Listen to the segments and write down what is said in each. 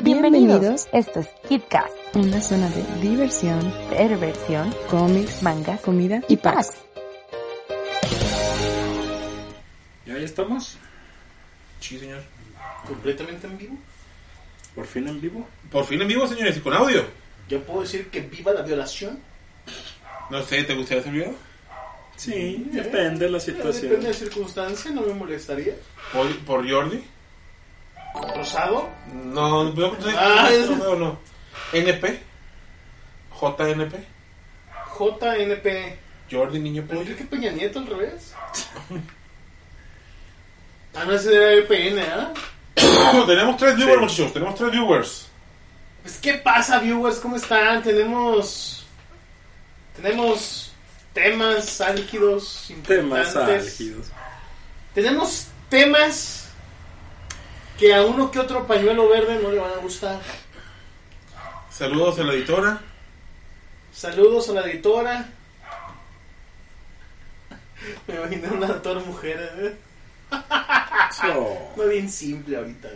Bienvenidos, esto es KidCast, una zona de diversión, perversión, cómics, mangas, comida y packs. ¿Ya, ya estamos? Sí, señor. ¿Completamente en vivo? ¿Por fin en vivo? Por fin en vivo, señores, y con audio. ¿Yo puedo decir que viva la violación? No sé, ¿te gustaría hacer video? Sí, depende de la situación. Depende de la circunstancia, no me molestaría. ¿Por, por Jordi? ¿Rosado? No, no, no, Ah, es- no, no. ¿NP? ¿JNP? JNP. ¿Jordi Niño ¿Pero Pollo? Enrique Peña Nieto al revés? ah, no, ese era EPN, ¿ah? tenemos tres viewers, Sí. muchachos. Tenemos tres viewers. Pues, ¿qué pasa, viewers? ¿Cómo están? Tenemos... Tenemos temas álgidos, Temas importantes. álgidos. Tenemos temas que a uno que otro pañuelo verde no le van a gustar. Saludos a la editora. Saludos a la editora. Me imaginé una editora mujer, ¿eh? No bien simple ahorita.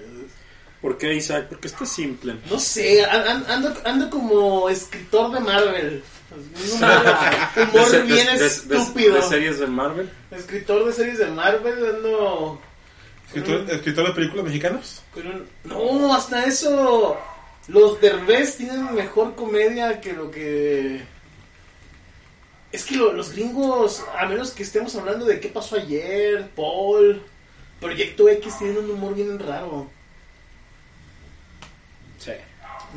¿Por qué, Isaac? Porque está simple. No sé, an- an- ando, ando como escritor de Marvel. Un humor, bien de- de- estúpido. de series de Marvel. Escritor de series de Marvel, ando. Escritor, escritor de películas mexicanas. con un- No, hasta eso. Los Derbez tienen mejor comedia que lo que. Es que lo- los gringos, a menos que estemos hablando de qué pasó ayer, Paul, Proyecto X, tienen un humor bien raro. Sí.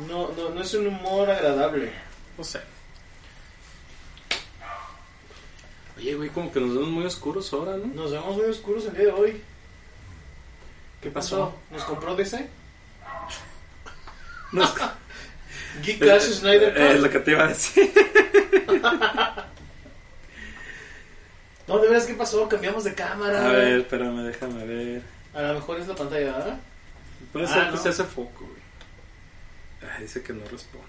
No, no, no es un humor agradable. No sé. Oye, güey, como que nos vemos muy oscuros ahora, ¿no? Nos vemos muy oscuros el día de hoy. ¿Qué pasó? ¿Nos compró DC? No, es- Geek Clash Snyder Cut. Eh, Es lo que te iba a decir. No, de veras, ¿qué pasó? Cambiamos de cámara. A ver, espérame, déjame ver. A lo mejor es la pantalla, ¿verdad? Puede Ah, ser que no. se hace foco, güey. Ah, dice que no responde.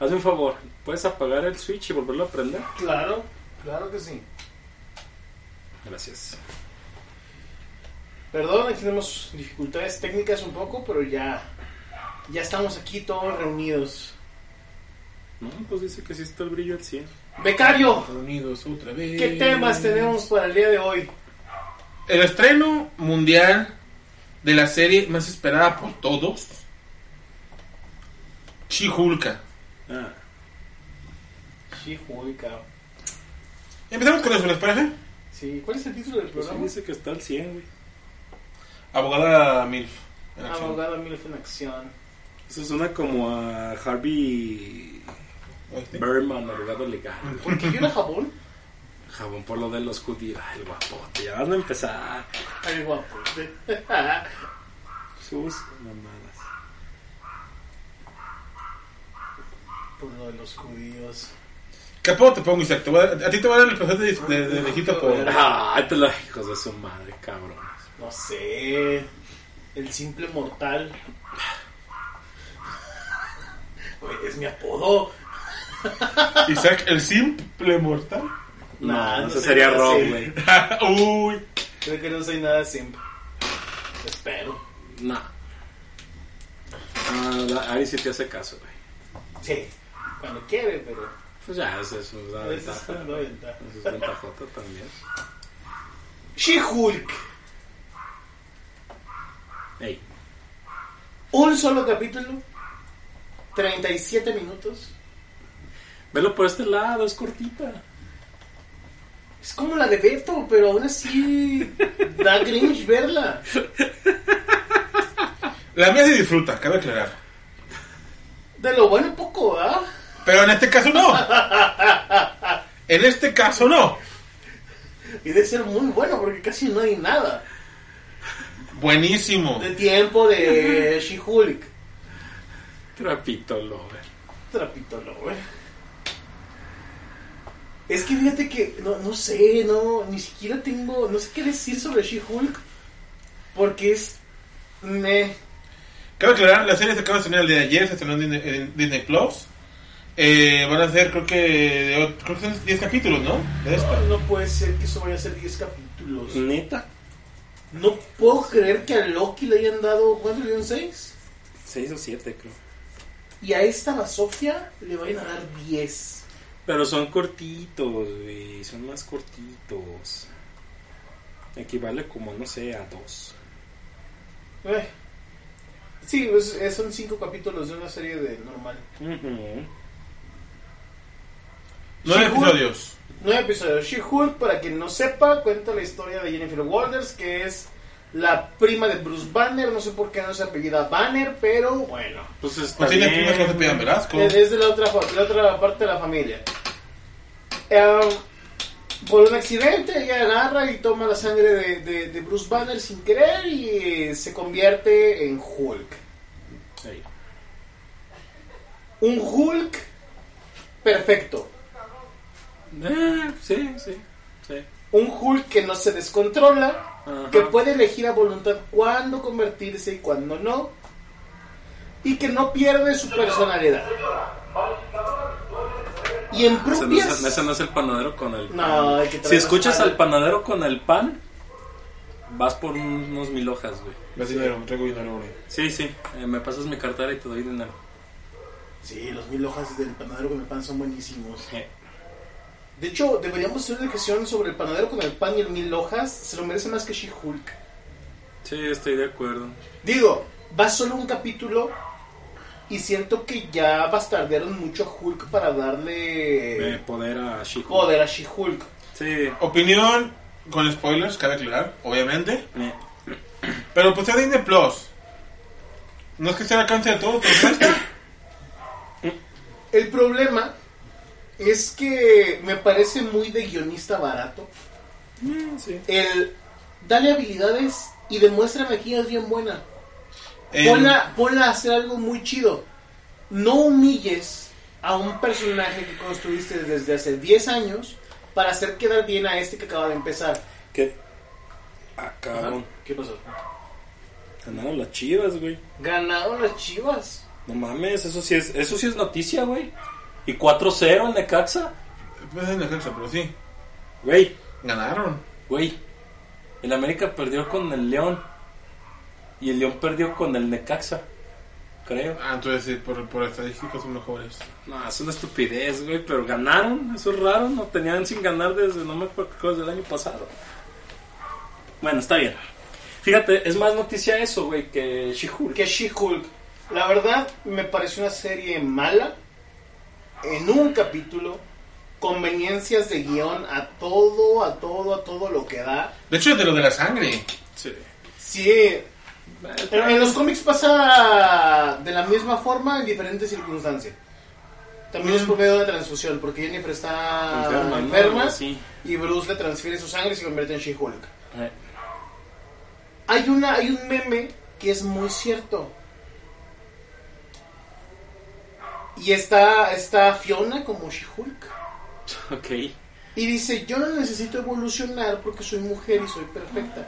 Hazme un favor, ¿puedes apagar el switch y volverlo a prender? Claro, claro que sí. Gracias. Perdón, aquí tenemos dificultades técnicas un poco, pero ya, ya estamos aquí todos reunidos. No, pues dice que sí está el brillo al 100. Becario, Reunidos otra vez. ¿qué temas tenemos para el día de hoy? El estreno mundial de la serie más esperada por todos. Chihulka. Ah, She-Hulk. Empezamos con eso, ¿les parece? Sí, ¿cuál es el título del pues programa? dice que está al 100, güey. Abogada Milf. en acción. Abogado Milf en acción. Eso suena como a Harvey ¿Oíste? Berman, abogado legal. ¿Por qué era jabón? Jabón por lo de los judíos. Ay, el guapote. Ya van a empezar Ay, guapo. sus mamadas. Por lo de los judíos. ¿Qué apodo te pongo, Isaac? Te voy a, ti te voy a dar el placer de, de, por... Ay, te lo hijos de su madre, cabrones. No sé. El simple mortal. Güey, es mi apodo. Isaac, el simple mortal. No, Nah, no eso sé sería Rob, güey. Uy. Creo que no soy nada simp. Espero. No. Ah, la- Ari sí te hace caso, güey. Sí. Cuando quiere, pero. Pues ya, esa es una Esa es ventaja. una ventaja. Esa es ventajota también. She-Hulk. Ey, Un solo capítulo. 37 minutos. velo por este lado, es cortita. Es como la de Beto, pero aún así da Grinch verla. La mía se disfruta, cabe aclarar. De lo bueno poco, ¿verdad? Pero en este caso no. En este caso no. Y debe ser muy bueno porque casi no hay nada. Buenísimo. de tiempo de She-Hulk. Trapito Lover. Trapito güey. Es que fíjate que no, no sé, no, ni siquiera tengo, no sé qué decir sobre She-Hulk. Porque es. Me. Cabe aclarar, la serie se acaba de estrenar el día de ayer, se estrenó en Disney, en Disney Plus. Eh, van a ser, creo que, de- creo que son 10 capítulos, ¿no? De esta. No puede ser que eso vaya a ser 10 capítulos. Neta. No puedo creer que a Loki le hayan dado. ¿Cuántos le dieron? ¿6? 6 o 7, creo. Y a esta Basofia le vayan a dar 10. Pero son cortitos, güey. Son más cortitos. Equivale como, no sé, a dos. Eh. Sí, pues, eh, son 5 capítulos de una serie de normal. She-Hulk. episodios. Nueve episodios. She-Hulk, para quien no sepa, cuenta la historia de Jennifer Walters, que es la prima de Bruce Banner. No sé por qué no se apellida Banner, pero bueno. Pues está Pues tiene bien. primas que no se pidan Velasco. Es de la otra, de la otra parte de la familia. Eh, por un accidente, ella agarra y toma la sangre de, de- de Bruce Banner sin querer y se convierte en Hulk. Ahí. Un Hulk perfecto. Eh, sí, sí, sí. Un Hulk que no se descontrola, Ajá. que puede elegir a voluntad cuándo convertirse y cuándo no, y que no pierde su personalidad. Y en Ese no, propias... es, ese no es el panadero con el pan. No, hay que si escuchas al panadero con el pan, vas por unos mil hojas, güey. Más dinero, traigo dinero, güey. Sí, sí. eh, me pasas mi cartera y te doy dinero. Sí, los mil hojas del panadero con el pan son buenísimos. Eh, De hecho, deberíamos hacer una discusión sobre el panadero con el pan y el mil hojas. Se lo merece más que She-Hulk. Sí, estoy de acuerdo. Digo, va solo un capítulo y siento que ya bastardearon mucho a Hulk para darle Eh, poder a She-Hulk. poder a She-Hulk. Sí. Opinión con spoilers, cabe aclarar, obviamente. Eh, Pero pues está Disney Plus. No es que esté al alcance de todo, pero está. El problema es que me parece muy de guionista barato. mm, sí. El dale habilidades y demuéstrame que ella es bien buena. El- Ponla, ponla a hacer algo muy chido. No humilles a un personaje que construiste desde hace 10 años para hacer quedar bien a este que acaba de empezar. ¿Qué? Ah, cabrón. ¿Qué pasó? Ganaron las chivas, güey. Ganaron las chivas. No mames, eso sí es, eso sí es noticia, güey. Y 4-0 en Necaxa. Pues es Necaxa, pero sí. Güey, Ganaron. güey. El América perdió con el León. Y el León perdió con el Necaxa. Creo. Ah, entonces sí, por, por estadísticas son mejores. No, es una estupidez, güey. Pero ganaron. Eso es raro. No tenían sin ganar desde no me acuerdo qué cosa del año pasado. Bueno, está bien. Fíjate, es más noticia eso, güey, que She-Hulk. Que She-Hulk. La verdad, me pareció una serie mala. En un capítulo. Conveniencias de guion a todo, a todo, a todo lo que da. De hecho, es de lo de la sangre. Sí. Sí, en, en los cómics pasa de la misma forma en diferentes circunstancias. También es por medio de una transfusión, porque Jennifer está Enferma, enferma, ¿no? Sí. y Bruce le transfiere su sangre y se convierte en She-Hulk. Eh, Hay, una, hay un meme que es muy cierto. Y está, está Fiona como She-Hulk. Ok. Y dice, yo no necesito evolucionar porque soy mujer y soy perfecta.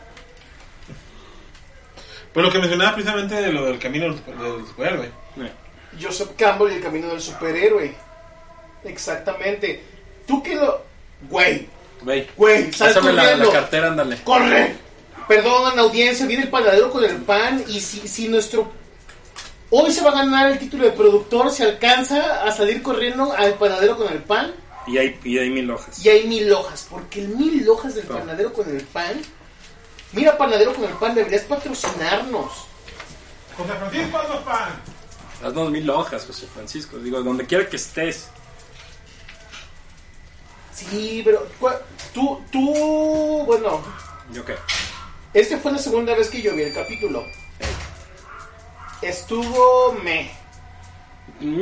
Pero lo que mencionaba precisamente de lo del camino del, super- del superhéroe. Eh. Joseph Campbell y el camino del superhéroe. Exactamente. Tú que lo... Güey, Güey. güey, sal Pásame la, corriendo. la cartera, ándale. ¡Corre! Perdón, audiencia, viene el panadero con el pan y si, si nuestro... Hoy se va a ganar el título de productor, se alcanza a salir corriendo al panadero con el pan Y hay, y hay mil hojas. y hay mil hojas, porque el mil hojas del panadero con el pan... Mira, panadero con el pan, deberías patrocinarnos. José Francisco Azofán. Haznos mil hojas, José Francisco. Digo, donde quiera que estés. Sí, pero tú, tú, bueno, ¿Yo qué? Esta fue la segunda vez que yo vi el capítulo. Estuvo me.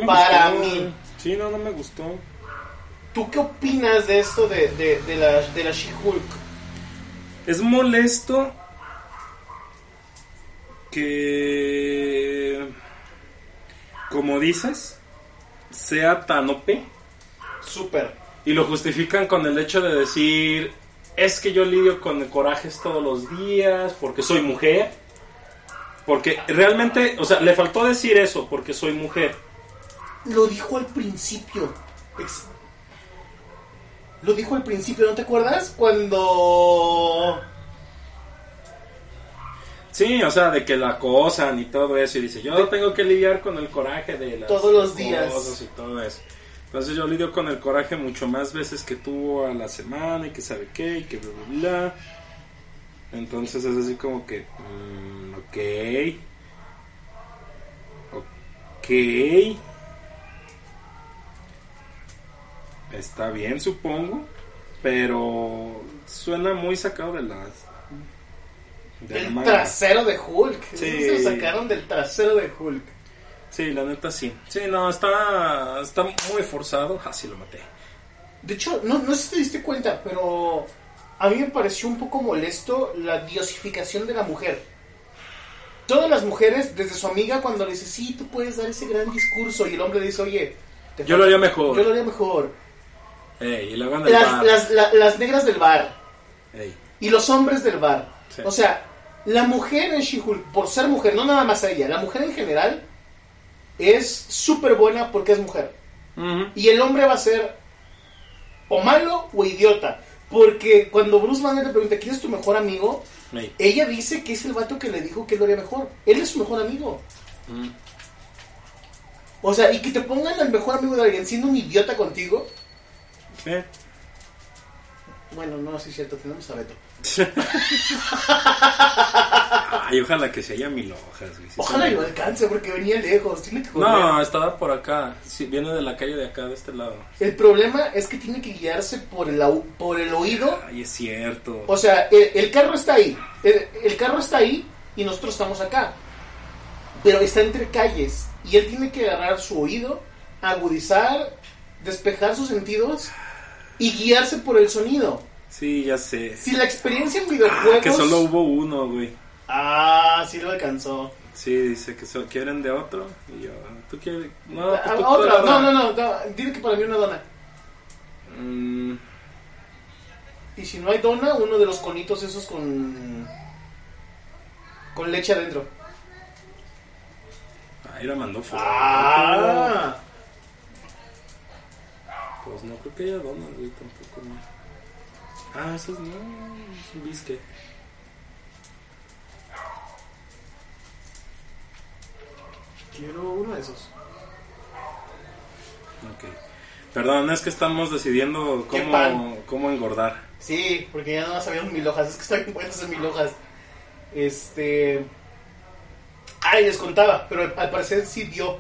Para gustó. mí. Sí, no, no me gustó. ¿Tú qué opinas de esto de, de, de la, de la She-Hulk? Es molesto que, como dices, sea tan OP Súper. y lo justifican con el hecho de decir, es que yo lidio con corajes todos los días porque soy mujer. Porque realmente, o sea, le faltó decir eso porque soy mujer. Lo dijo al principio. Ex- Lo dijo al principio, ¿no te acuerdas? Cuando... Sí, o sea, de que la acosan y todo eso. Y dice, yo tengo que lidiar con el coraje de las Todos los días. cosas y todo eso. Entonces yo lidio con el coraje mucho más veces que tú a la semana y que sabe qué y que bla, bla, bla. Entonces es así como que, mm, ok. Ok. Está bien, supongo. Pero suena muy sacado de las... de la El manga. trasero de Hulk. Sí. Se lo sacaron del trasero de Hulk. Sí, la neta sí. Sí, no, está, está muy forzado. Así lo maté. De hecho, no, no sé si te diste cuenta, pero a mí me pareció un poco molesto la diosificación de la mujer. Todas las mujeres, desde su amiga, cuando le dice, sí, tú puedes dar ese gran discurso, y el hombre le dice, oye, te Yo lo haría mejor. Yo lo haría mejor. Ey, y luego en el Las, bar. las, la- las negras del bar Ey, y los hombres del bar. Sí. O sea, la mujer en She-Hulk, por ser mujer, no nada más ella, la mujer en general es súper buena porque es mujer. Y el hombre va a ser o malo o idiota. Porque cuando Bruce Banner le pregunta, ¿quién es tu mejor amigo? Ella dice que es el vato que le dijo que él lo haría mejor. Él es su mejor amigo. mm. O sea, y que te pongan al mejor amigo de alguien siendo un idiota contigo. Sí. Bueno, no, sí es cierto, tenemos a Beto. Ay, ojalá que se haya mil hojas. güey. Ojalá lo alcance porque venía lejos. Tiene que correr. No, estaba por acá. Sí, viene de la calle de acá, de este lado. El problema es que tiene que guiarse por el, por el oído. Ay, es cierto. O sea, el, el carro está ahí. El, el carro está ahí y nosotros estamos acá. Pero está entre calles. Y él tiene que agarrar su oído, agudizar, despejar sus sentidos y guiarse por el sonido. Sí, ya sé. Si la experiencia en videojuegos. Ah, que solo hubo uno, güey. Ah, sí lo alcanzó. Sí, dice que so- quieren de otro. Y yo, ¿tú quieres? No, Ah, tú- otra. No, no, no, no. Dile que para mí una dona. Mm, Y si no hay dona, uno de los conitos esos con. con leche adentro. ahí la mandó fuera. Ah. Pues no creo que haya donas, güey, tampoco. no. Ah, esos no, es un bisque. Quiero uno de esos. Ok. Perdón, es que estamos decidiendo ¿Qué cómo, pan? cómo engordar. Sí, porque ya no más habíamos mil hojas. Es que están buenas en mil hojas. Este. Ay, les contaba, pero al parecer sí dio.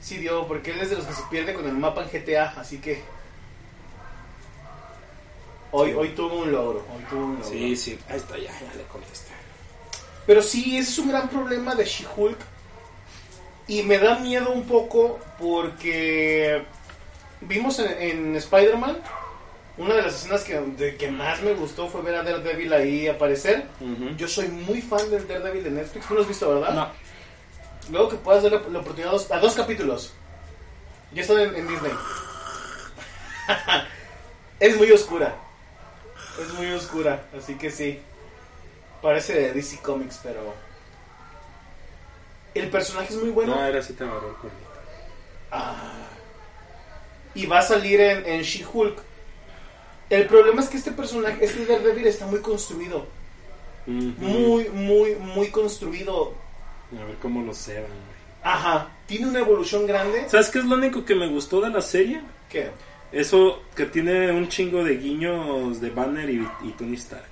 Sí dio, porque él es de los que se pierde con el mapa en GTA, así que. Hoy, hoy tuvo un logro. Hoy tuvo un logro. Sí, sí, ahí está, ya, ya le contesté. Pero sí, ese es un gran problema de She-Hulk. Y me da miedo un poco porque vimos en, en Spider-Man una de las escenas que, de que más me gustó fue ver a Daredevil ahí aparecer. Yo soy muy fan del Daredevil de Netflix. ¿Tú lo has visto, verdad? No, Luego que puedas darle la oportunidad a dos, a dos capítulos. Ya están en, en Disney. es muy oscura. Es muy oscura, así que sí. Parece de DC Comics, pero... El personaje es muy bueno. no, era así te agarró el cuernito. Ah. Y va a salir en, en She-Hulk. El problema es que este personaje, este Daredevil está muy construido. Muy, muy, muy construido. A ver cómo lo ceban. Ajá. Tiene una evolución grande. ¿Sabes qué es lo único que me gustó de la serie? ¿Qué? Eso que tiene un chingo de guiños de Banner y, y Tony Stark.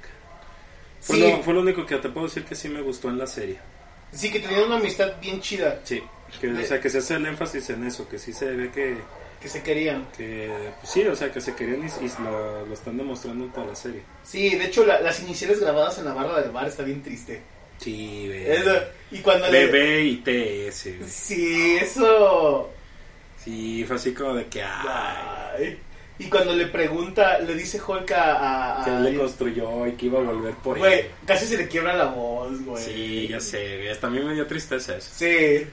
Fue, Sí. lo, fue lo único que te puedo decir que sí me gustó en la serie. Sí, que tenían una amistad bien chida. Sí, que, o sea, que se hace el énfasis en eso, que sí se ve que, Que se querían. que pues sí, o sea, que se querían y, y lo, lo están demostrando en toda la serie. Sí, de hecho, la- las iniciales grabadas en la barra del bar está bien triste. Sí, Eso, y cuando le... BB y TS. Sí, eso... Sí, fue así como de que, Ay. Y cuando le pregunta, le dice Hulk a... a- Que él le construyó y que iba a volver por Güey, él. casi se le quiebra la voz, güey. Sí, ya sé. Hasta a mí me dio tristeza eso. Sí.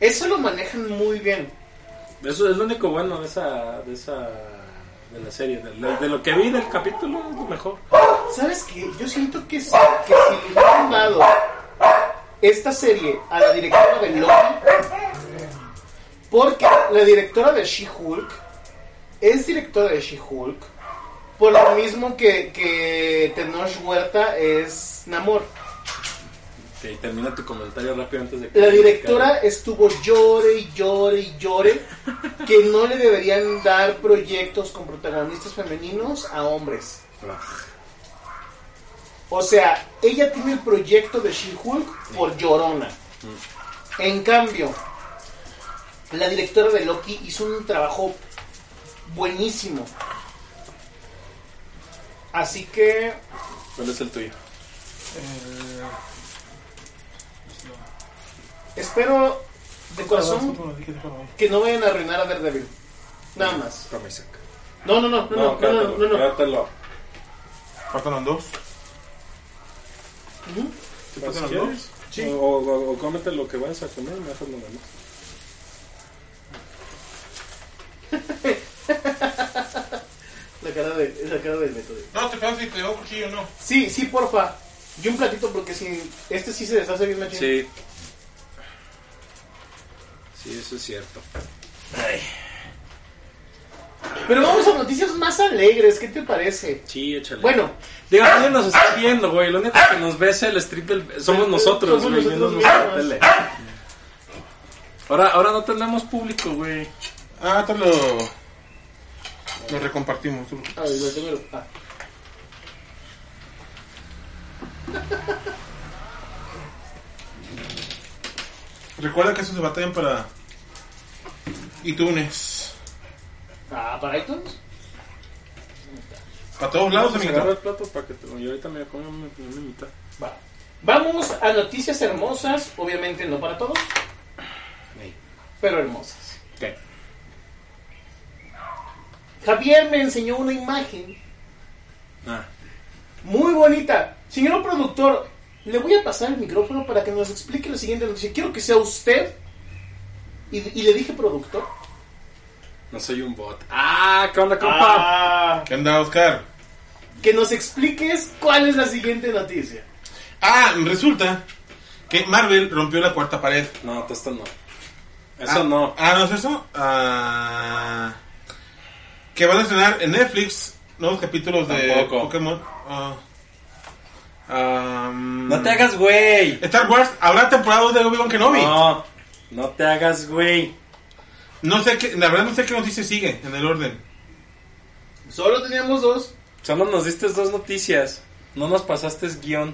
Eso lo manejan muy bien. Eso es lo único bueno de esa. de esa. de la serie. De, de- de lo que vi del capítulo es lo mejor. ¿Sabes qué? Yo siento que, si- que si le hubieran dado esta serie a la directora de Loki, porque la directora de She-Hulk es directora de She-Hulk, por lo mismo que, que Tenoch Huerta es Namor. Ok, termina tu comentario rápido antes de que. La directora estuvo llore y llore y llore que no le deberían dar proyectos con protagonistas femeninos a hombres. O sea, ella tiene el proyecto de She-Hulk por llorona. En cambio, la directora de Loki hizo un trabajo buenísimo. Así que ¿Cuál es el tuyo? Eh, espero de corazón que no vayan a arruinar a Daredevil. Nada más. No, no, no, no, no, no, no, no, no. quédatelo. Faltan los dos. ¿Te faltan los quieres. dos? Sí. O, o, o cómete lo que vayas a comer y me haces lo demás. La cara de, la cara del método. No, te quedas si te un cuchillo no. Sí, sí, porfa. Y un platito porque si este sí se deshace bien machín. Sí. Sí, eso es cierto. Pero vamos a noticias más alegres, ¿qué te parece? Sí, échale. Bueno, Digo, nadie nos está viendo, güey. Lo único que nos ve es el strip del... Somos nosotros, Somos güey, nosotros viendo nuestra mismos. tele. Ahora, ahora no tenemos público, güey. Ah, te lo. Lo recompartimos. a ver, lo ah. Recuerda que esos se batallan para. iTunes. Ah, para iTunes. Para todos lados, amiguito. el plato para que te lo... Yo ahorita me como una, una mitad. Va. Vamos a noticias hermosas, obviamente no para todos, pero hermosas. ¿Qué? Javier me enseñó una imagen Ah, muy bonita. Señor productor, le voy a pasar el micrófono para que nos explique la siguiente noticia. Quiero que sea usted. Y, y le dije productor. no soy un bot. Ah, ¿qué onda, compa? Ah, ¿Qué anda, Oscar? que nos expliques cuál es la siguiente noticia. Ah, resulta que Marvel rompió la cuarta pared. No, esto no. Eso Ah, no. Ah, ¿no es eso? Ah, que van a estrenar en Netflix nuevos capítulos de Tampoco. Pokémon. Ah, am, No te hagas, güey. Star Wars, habrá temporada 2 de Obi-Wan Kenobi. No, no te hagas, güey. No sé qué, la verdad no sé qué noticia sigue en el orden. Solo teníamos dos. Solo nos diste dos noticias. No nos pasaste guion.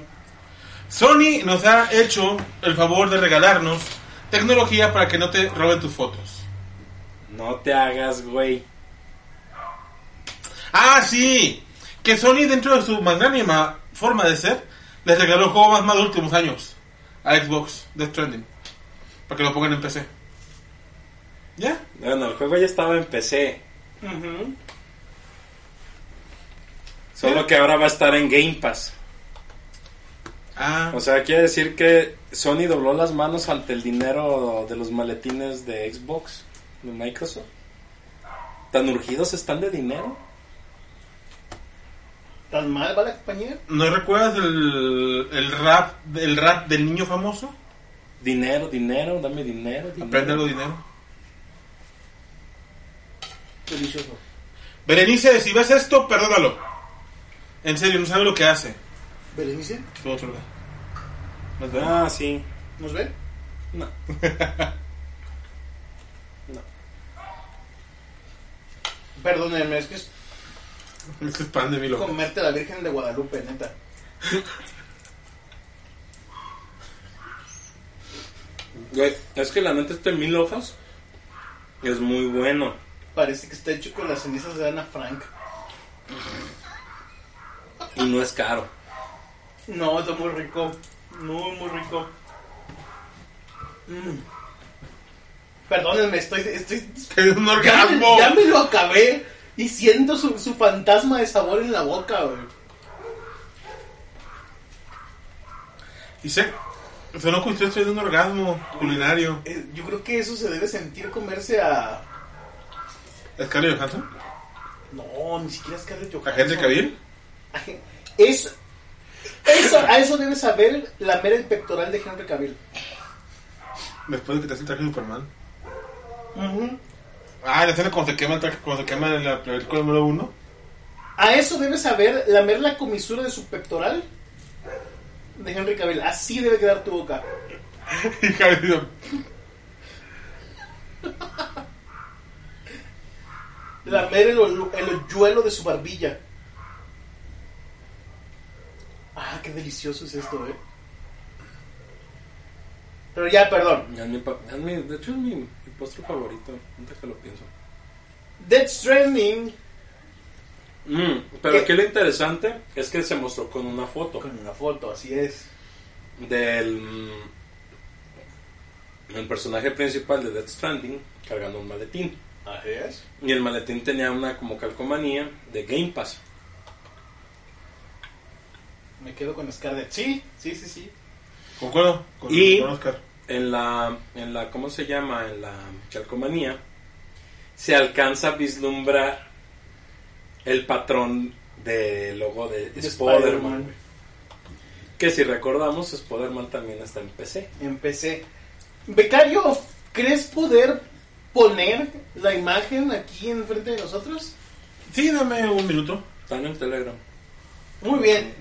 Sony nos ha hecho el favor de regalarnos tecnología para que no te roben tus fotos. No te hagas, güey. Ah, sí, que Sony dentro de su magnánima forma de ser les regaló el juego más malo de los últimos años a Xbox, Death Stranding, para que lo pongan en PC. ¿Ya? Bueno, el juego ya estaba en PC. Solo que ahora va a estar en Game Pass. Ah, O sea, quiere decir que Sony dobló las manos ante el dinero de los maletines de Xbox, de Microsoft. ¿Tan urgidos están de dinero? ¿Tan mal va la compañía? ¿no recuerdas el, el rap el rap del niño famoso? Dinero, dinero, dame dinero. dinero. Aprende algo dinero. Delicioso. Berenice, si ves esto, perdónalo. En serio, no sabe lo que hace. ¿Berenice? Todo otro lado. ¿Nos ven? Ah, sí. ¿Nos ve? No. no. Perdónenme, es que es es pan de mi loco. comerte a la Virgen de Guadalupe, neta. Güey, es que la neta este mil hojas es muy bueno. Parece que está hecho con las cenizas de Ana Frank. Y no es caro. No, está muy rico. Muy, muy rico. Mm. Perdónenme, estoy, estoy Es un Ya, orgasmo. ya me lo acabé. Y siento su, su fantasma de sabor en la boca, güey. Y sé, sonó que usted estoy de un orgasmo culinario. Eh, Yo creo que eso se debe sentir comerse a. ¿Scarlett Johansson? No, ni siquiera Scarlett ¿A Johansson. Henry Cavill? A Hen- Eso, a eso debe saber lamer el pectoral de Henry Cavill. Después de que te hace el traje de Superman. Ah, la escena cuando se quema cuando se quema en la película número uno. A eso debe saber lamer la comisura de su pectoral de Henry Cavill. Así debe quedar tu boca. Y Cavill Lamer el, el hoyuelo de su barbilla. Ah, qué delicioso es esto, eh. Pero ya, perdón. De hecho, es mi, mi postre favorito. Ahorita que lo pienso. Dead Stranding Mm, pero ¿Qué? aquí lo interesante es que se mostró con una foto con una foto, así es. del mm, el personaje principal de Death Stranding cargando un maletín. Así es. Y el maletín tenía una como calcomanía de Game Pass. Me quedo con Scarlett. Sí, sí, sí, sí. Concuerdo con, Y- con Oscar. En la, en la, ¿cómo se llama? En la calcomanía se alcanza a vislumbrar el patrón del logo de, De Spider-Man. Que si recordamos, Spider-Man también está en PC. Empecé. Becario, ¿crees poder poner la imagen aquí enfrente de nosotros? Sí, dame un minuto. Está en el Telegram. Muy bien.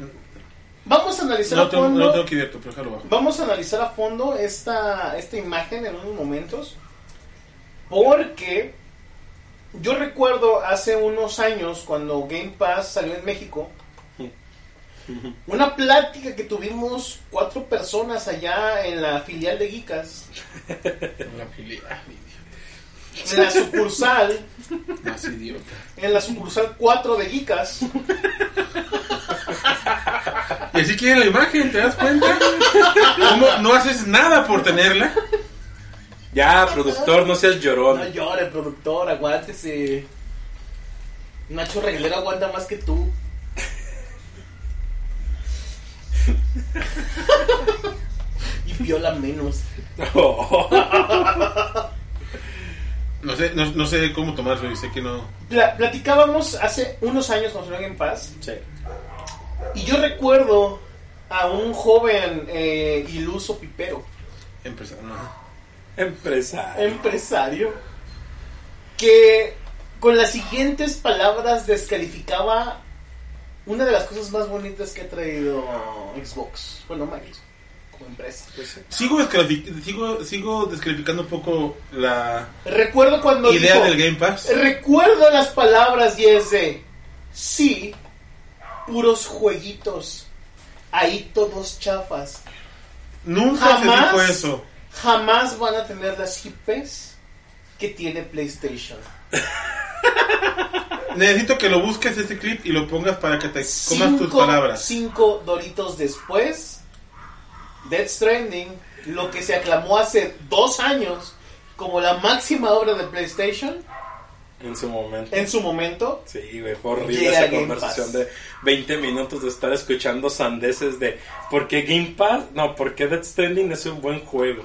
Vamos a analizar No a tengo, fondo. no tengo que abierto, pero déjalo bajo. Vamos a analizar a fondo esta, esta imagen en unos momentos. Porque yo recuerdo hace unos años cuando Game Pass salió en México. Una plática que tuvimos cuatro personas allá en la filial de Geekas. La filial, En la sucursal. Más idiota. En la sucursal 4 de Geekas. Y así quieren la imagen, ¿te das cuenta? ¿Cómo no haces nada por tenerla? Ya, productor, no seas llorón. No llore, productor, aguántese. Nacho Reglero aguanta más que tú. y viola menos. No sé, no, no sé cómo tomarlo y sé que no. Pla- platicábamos hace unos años cuando salió Game Pass. Sí. Y yo recuerdo a un joven eh, iluso pipero, Empezar, no. Empresario. empresario, que con las siguientes palabras descalificaba una de las cosas más bonitas que ha traído Xbox. Bueno, Microsoft, como empresa. pues, Sigo, sigo, sigo descalificando un poco la Recuerdo cuando idea dijo, del Game Pass. Recuerdo las palabras y es de sí, puros jueguitos, ahí todos chafas. Nunca se Jamás. dijo eso. Jamás van a tener las IPs que tiene PlayStation. Necesito que lo busques ese clip y lo pongas para que te comas tus palabras. Cinco doritos después, Dead Stranding, lo que se aclamó hace dos años como la máxima obra de PlayStation, En su momento. en su momento, Sí, güey, fue horrible esa Game conversación Pass. de 20 minutos de estar escuchando sandeces de ¿por qué Game Pass? No, porque Death Stranding es un buen juego.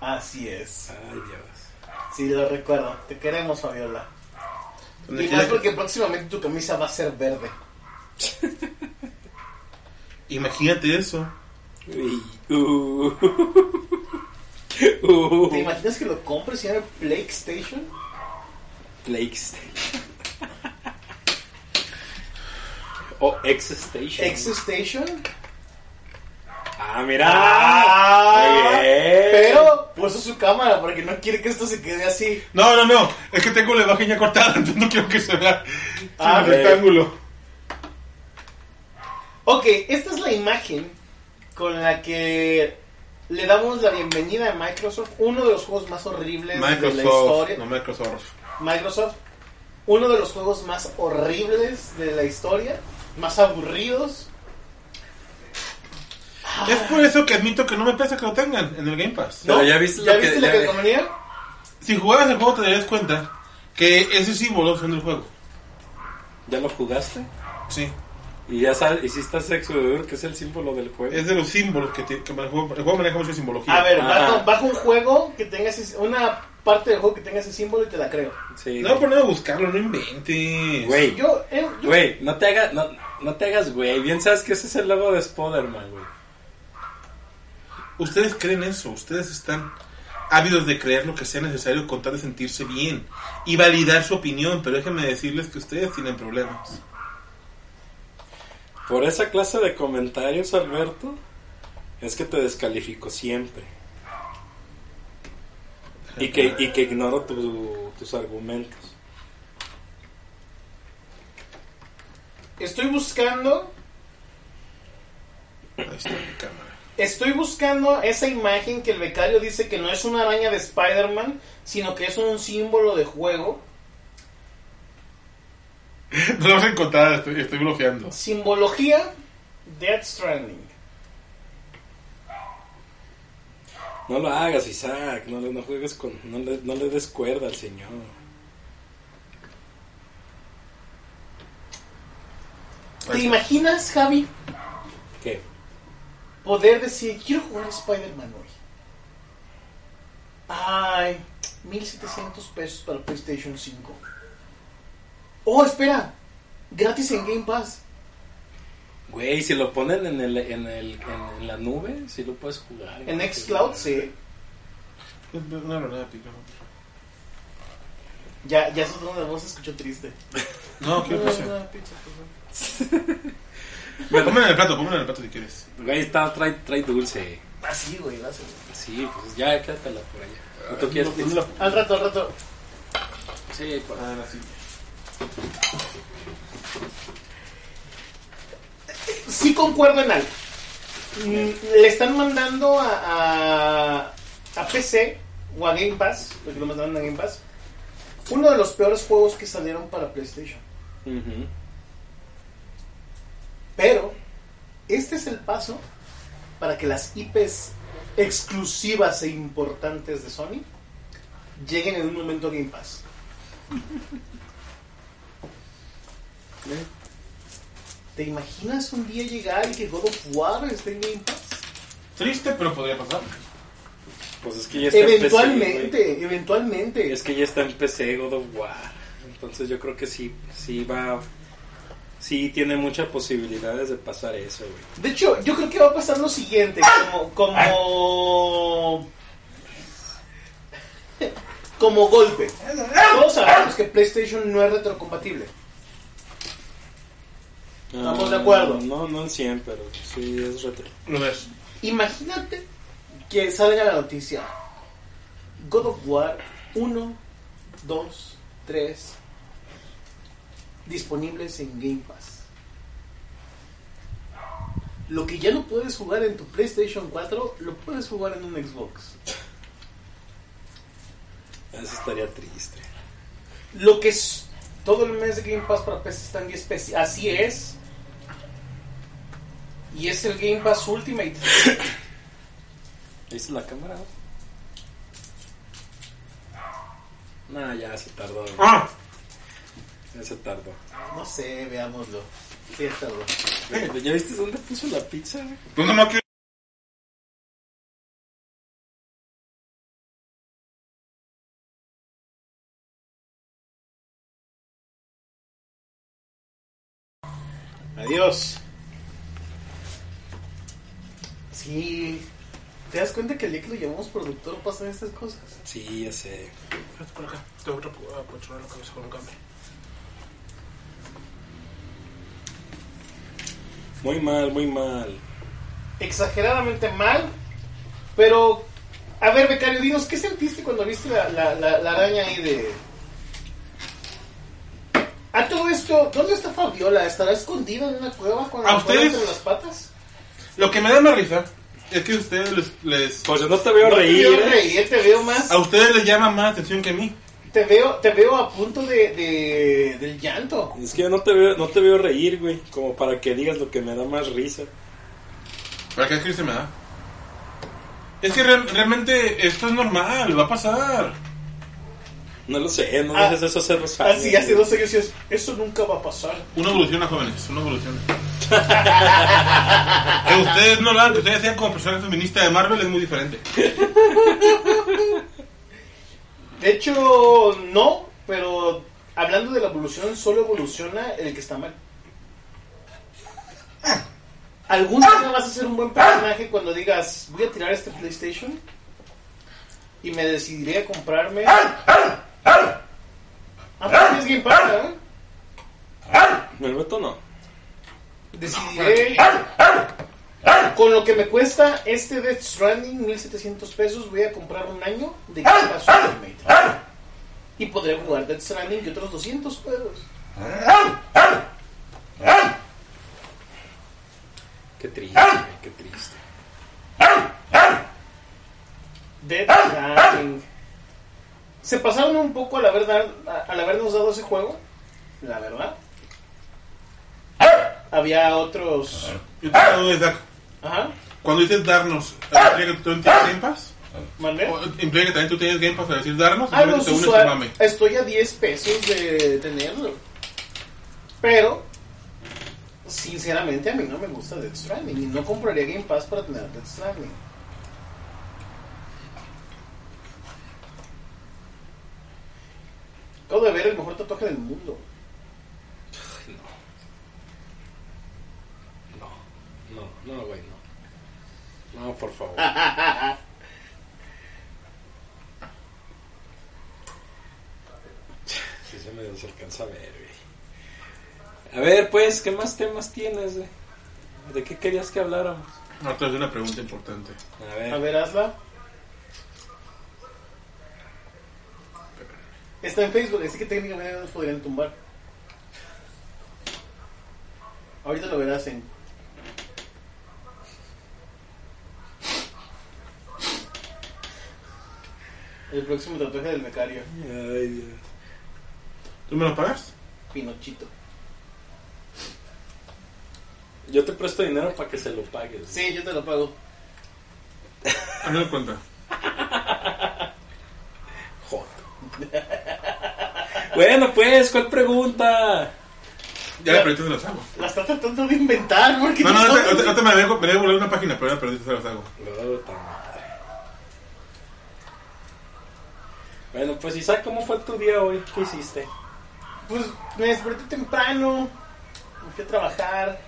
así es. Ay, Dios. Sí, lo recuerdo. Te queremos, Fabiola. Y más porque próximamente tu camisa va a ser verde. Imagínate eso. Uy, uh, uh, ¿Te imaginas que lo compres y llame PlayStation? PlayStation. o X Station. X Station. Ah, mira. Ah, Muy bien. Pero puso su cámara porque no quiere que esto se quede así. No, no, no. Es que tengo la imagen ya cortada, entonces no quiero que se vea Ah, el rectángulo. Ok, esta es la imagen con la que le damos la bienvenida a Microsoft, uno de los juegos más horribles de la historia. No, Microsoft. Microsoft, uno de los juegos más horribles de la historia, más aburridos. Es por eso que admito que no me pesa que lo tengan en el Game Pass. Pero ya viste lo que- viste la ya- calcomanía? Si jugaras el juego te darías cuenta que esos símbolos son del juego. ¿Ya lo jugaste? Sí. Y ya sabes, y si estás Exodus, que es el símbolo del juego. Es de los símbolos que, te- que el, juego, el juego maneja mucha simbología. A ver, Ajá. bajo, bajo un juego que tenga ese, una parte del juego que tenga ese símbolo y te la creo. Sí. No voy a poner a buscarlo, no inventes. Güey, Yo, eh, yo- güey, no te hagas, no, no te hagas, güey. Bien sabes que ese es el logo de Spider-Man, güey. Ustedes creen eso, ustedes están ávidos de creer lo que sea necesario con tal de sentirse bien y validar su opinión, pero déjenme decirles que ustedes tienen problemas. Por esa clase de comentarios, Alberto, es que te descalifico siempre. Y que, y que ignoro tu- tus argumentos. estoy buscando, Ahí está mi cámara. estoy buscando esa imagen que el becario dice que no es una araña de Spider-Man, sino que es un símbolo de juego. No lo vas a encontrar, estoy, estoy bloqueando. Simbología Death Stranding. No lo hagas, Isaac. No, le- no juegues con. No le, no le des cuerda al señor. ¿Te imaginas, Javi, ¿Qué? poder decir, quiero jugar a Spider-Man hoy? Ay, 1700 pesos para PlayStation 5. Oh, espera, gratis en Game Pass. Güey, si lo ponen en, el, en, el, en, en la nube, si lo puedes jugar. En Xcloud, sí. No, no, nada, pico. Ya, ya su tono de voz se escuchó triste. No, ¿qué pasa? No, no, pizza, por favor. Pónmelo en el plato, pónmelo en el plato si quieres. Güey, está, trae, trae dulce. Ah, sí, güey, gracias. Sí, pues ya, quédatela por allá. ¿O ¿Tú quieres ¿Dónde pizza? la- Al rato, al rato. Sí, por Ah, la silla. Sí concuerdo en algo. Mm, Le están mandando a, a, a PC o a Game Pass, porque lo mandaron a Game Pass, uno de los peores juegos que salieron para PlayStation. Pero este es el paso para que las IPs exclusivas e importantes de Sony lleguen en un momento a Game Pass. ¿Te imaginas un día llegar y que God of War esté en Game Pass? Triste, pero podría pasar. Pues es que ya está en PC, Eventualmente, eventualmente. Es que ya está en PC God of War. Entonces yo creo que sí, sí va. Sí tiene muchas posibilidades de pasar eso, güey. De hecho, yo creo que va a pasar lo siguiente, como como como golpe. Todos sabemos que PlayStation no es retrocompatible. Estamos de acuerdo. Ah, No, no en 100, pero sí es retro. Lo ves. Imagínate que salga la noticia. God of War 1, 2, 3 disponibles en Game Pass. Lo que ya no puedes jugar en tu PlayStation 4, lo puedes jugar en un Xbox. Eso estaría triste. Lo que es todo el mes de Game Pass para PC está en 10 pesos. Así es. Y es el Game Pass Ultimate. ¿Viste la cámara? Nah, ya se tardó. güey. ¡Ah! Ya se tardó. No sé, veámoslo. Sí, bueno. Güey, ¿Ya viste dónde puso la pizza? Pues no. Adiós. Sí. ¿Te das cuenta que el día que lo llamamos productor pasan estas cosas? Sí, ya sé. Por acá. Apochar la cabeza con un cambio. Muy mal, muy mal. Exageradamente mal. Pero, a ver, becario, dinos, ¿qué sentiste cuando viste la, la, la, la araña ahí de... A todo esto, ¿dónde está Fabiola? ¿Estará escondida en una cueva con ¿A la ustedes? entre las patas? Lo que me da más risa es que a ustedes les, les- Pues yo no te veo No te reír. veo ¿eh? reír, te veo más... a ustedes les llama más atención que a mí. Te veo, te veo a punto de, de, del llanto. Es que yo no te veo, no te veo reír, güey. Como para que digas lo que me da más risa. ¿Para qué se me da? Es que real- realmente esto es normal, va a pasar. No lo sé, no Ah, dejes eso hacer los fans. Así, hace dos años decías, eso nunca va a pasar. Uno evoluciona, jóvenes, uno evoluciona. que ustedes no lo hagan, que ustedes sean como personas feministas de Marvel es muy diferente. De hecho, no, pero hablando de la evolución, solo evoluciona el que está mal. Algún día vas a ser un buen personaje cuando digas, voy a tirar este PlayStation y me decidiré a comprarme... Ah, pues tienes Game Pass, ¿verdad? El Beto no. Decidiré... Con lo que me cuesta este Death Stranding, 1700 pesos, voy a comprar un año de Game Pass Ultimate. Y podré jugar Death Stranding y otros 200 juegos. Qué triste, güey, qué triste. Death Stranding. Se pasaron un poco al, haber dar- al habernos dado ese juego, la verdad. Había otros... Yo te hago de Zack. Ajá, Cuando dices darnos, ¿implica que tú tienes Game Pass? ¿mandé? ¿O ¿Implica que también tú tienes Game Pass para decir darnos? A ¿O los te unes a usuarios, mame? estoy a 10 pesos de tenerlo. Pero, sinceramente, a mí no me gusta Death Stranding. Y no compraría Game Pass para tener Death Stranding. Acabo de ver el mejor tatuaje del mundo. No, no, no, güey, no. No, por favor. Sí, se me alcanza a ver, güey. A ver, pues, ¿qué más temas tienes, güey? ¿De qué querías que habláramos? No, te una pregunta importante. A ver. A ver, hazla. Está en Facebook, así que técnicamente no nos podrían tumbar. Ahorita lo verás en. El próximo tatuaje del becario, Ay, Dios. ¿Tú me lo pagas? Pinochito. Yo te presto dinero para que se lo pagues. Sí, yo te lo pago. A mí me cuenta. Joder. bueno, pues, ¿cuál pregunta? Ya le perdiste, se los hago. La está tratando de inventar porque No, no, no son- ahorita me debo, me debo volar una página, pero ya perdiste, se los hago. Bueno, pues Isaac, ¿cómo fue tu día hoy? ¿Qué hiciste? Pues me desperté temprano, me fui a trabajar,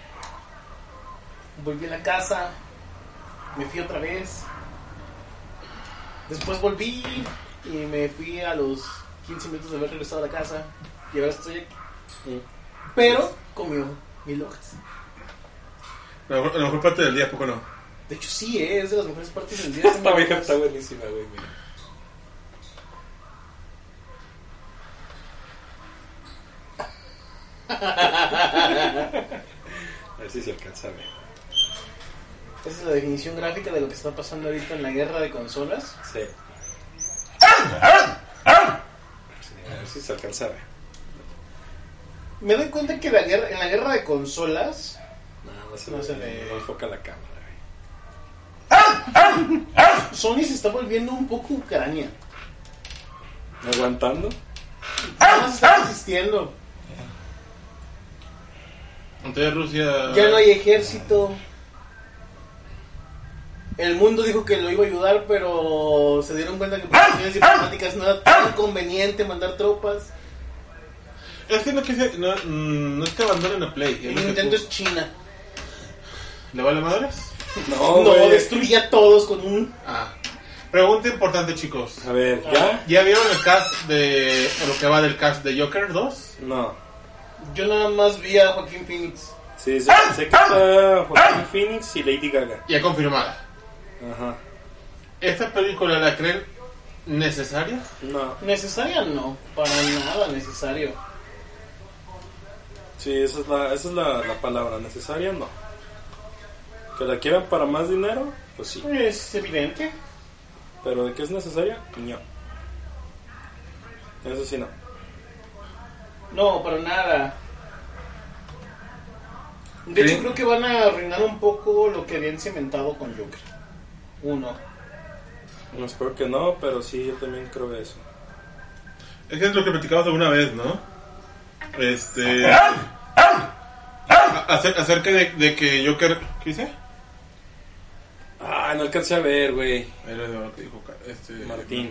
volví a la casa, me fui otra vez, después volví y me fui a los 15 minutos de haber regresado a la casa y ahora estoy aquí. Pero comió mil hojas. A lo mejor, parte del día, ¿a poco no? De hecho sí, eh, es de las mejores partes del día. Esta vieja está buenísima, güey. mira. A ver si se alcanza a ver. Esa es la definición gráfica de lo que está pasando ahorita en la guerra de consolas. Sí. A ver si se alcanza a ver. Me doy cuenta que la guerra, en la guerra de consolas No, no se, No se ve. No enfoca la cámara, Sony se está volviendo un poco Ucrania. ¿Aguantando? Nada más está resistiendo. Entonces Rusia... Ya no hay ejército. El mundo dijo que lo iba a ayudar, pero se dieron cuenta que por cuestiones diplomáticas no era tan conveniente mandar tropas. Es que no, quise, no, mm, no es que abandonen a Play. Nintendo tú- es China. ¿Le vale madres? No, No, güey. destruía a todos con un... Ah. Pregunta importante, chicos. A ver, ¿ya? ¿Ya vieron el cast de... lo que va del cast de Joker 2? No. Yo nada más vi a Joaquín Phoenix. Sí, sé, sé que está Joaquín Phoenix y Lady Gaga. Ya confirmada. Ajá. ¿Esta película la creen necesaria? No. Necesaria no, para nada necesario. Sí, esa es la, esa es la, la palabra. ¿Necesaria? No. ¿Que la quieran para más dinero? Pues sí. Es evidente. ¿Pero de qué es necesaria? No. Eso sí no. No, para nada. De ¿Sí? hecho, creo que van a arruinar un poco lo que habían cimentado con Joker. Uno. No, espero que no, pero sí, yo también creo eso. Es que es lo que platicamos alguna vez, ¿no? Este. a- acer- acerca de, de que Joker. ¿Qué dice? Ah, no alcancé a ver, güey. Era lo que dijo este, Martín.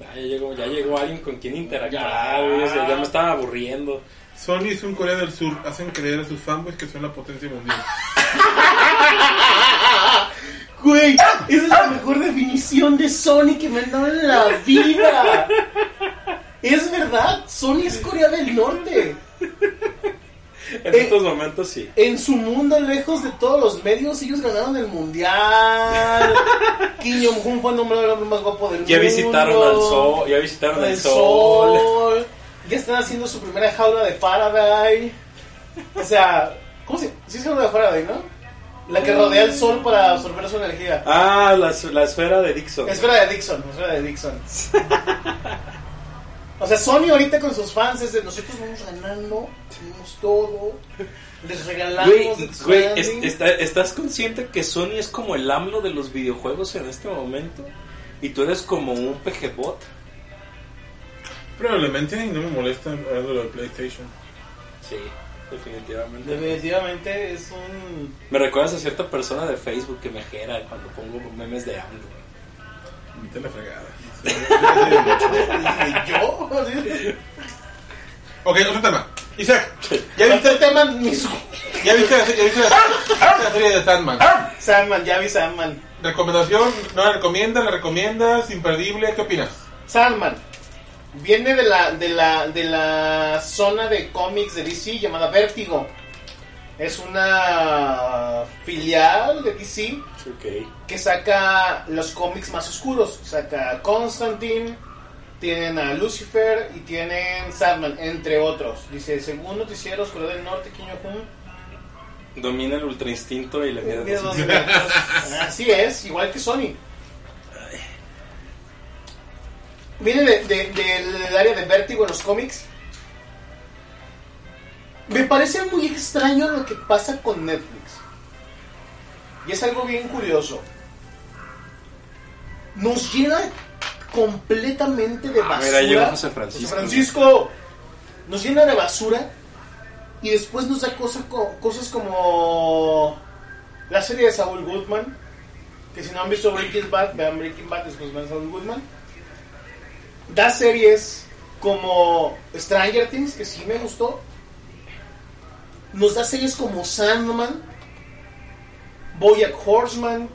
Ah, ya, llegó, ya llegó alguien con quien interactuar, güey. o sea, ya me estaba aburriendo. Sony es un Corea del Sur. Hacen creer a sus fanboys que son la potencia mundial. Güey, esa es la mejor definición de Sony que me han dado en la vida. Es verdad, Sony es Corea del Norte. En Eh, estos momentos sí. En su mundo, lejos de todos los medios, ellos ganaron el mundial. Kim Jong-un fue nombrado el hombre más guapo del Ya mundo. visitaron al sol, ya visitaron el, El sol. sol. Ya están haciendo su primera jaula de Faraday. O sea, ¿cómo se Sí es jaula de Faraday, ¿no? La que rodea el sol para absorber su energía. Ah, la, la esfera de Dixon. Esfera de Dixon, esfera de Dixon. O sea, Sony ahorita con sus fans es de nosotros vamos ganando, tenemos todo, les regalamos. Güey, Death güey, Stranding. es- está- ¿estás consciente que Sony es como el AMLO de los videojuegos en este momento? Y tú eres como un PGBot. Probablemente, y no me molesta lo de PlayStation. Sí, definitivamente. Definitivamente es un... Me recuerdas a cierta persona de Facebook que me jera cuando pongo memes de AMLO. Vete la fregada. ¿Yo? ok, otro tema. Isaac, ¿ya ¿Ya viste, el tema? Mis... ya viste, la, ya viste la- la serie de Sandman? Sandman, ya vi Sandman. ¿Recomendación? ¿No la recomiendas? ¿La recomiendas? ¿Imperdible? ¿Qué opinas? Sandman. Viene de la, de la, de la zona de cómics de DC llamada Vértigo. Es una filial de DC que saca los cómics más oscuros. Saca Constantine, tienen a Lucifer y tienen Sandman, entre otros. Dice, según noticieros, Corea del Norte, Kim Jong-un, Domina el ultra instinto y la metros. Así es, igual que Sony. Viene de- de- del área de Vértigo en los cómics. Me parece muy extraño lo que pasa con Netflix. Y es algo bien curioso. Nos llena completamente de basura. mira, llegó José Francisco. José Francisco nos llena de basura y después nos da cosa co- cosas como la serie de Saul Goodman. Que si no han visto Breaking Bad, vean Breaking Bad, después vean Saul Goodman. Da series como Stranger Things, que sí me gustó. Nos da series como Sandman, Boyack Horseman.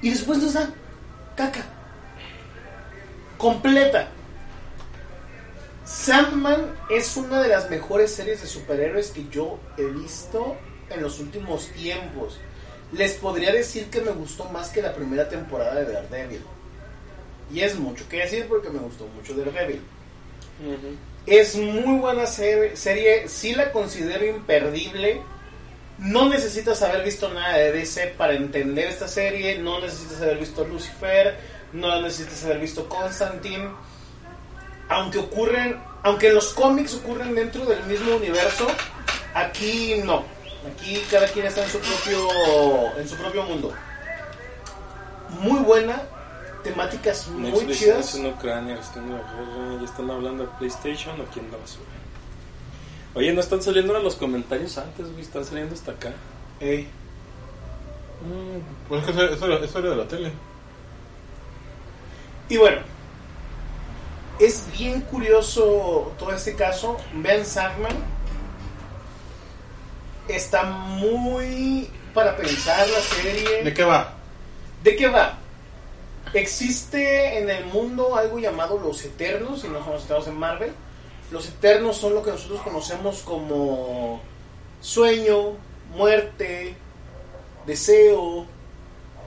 Y después nos da caca. Completa. Sandman es una de las mejores series de superhéroes que yo he visto en los últimos tiempos. Les podría decir que me gustó más que la primera temporada de Daredevil. Y es mucho que decir porque me gustó mucho Daredevil. Es muy buena ser- serie, sí la considero imperdible. No necesitas haber visto nada de DC para entender esta serie, no necesitas haber visto Lucifer, no necesitas haber visto Constantine. Aunque ocurren, aunque los cómics ocurren dentro del mismo universo, aquí no. Aquí cada quien está en su propio en su propio mundo. Muy buena, temáticas muy Netflix chidas. en Ucrania, están en la guerra, ya están hablando de PlayStation o quién la basura. Oye, no están saliendo los comentarios antes, güey, están saliendo hasta acá. Ey. Pues es que eso, eso, eso era de la tele. Y bueno, es bien curioso todo este caso. Ben Sandman está muy para pensar la serie. ¿De qué va? ¿De qué va? Existe en el mundo algo llamado los Eternos, y no somos estados en Marvel. Los Eternos son lo que nosotros conocemos como sueño, muerte, deseo,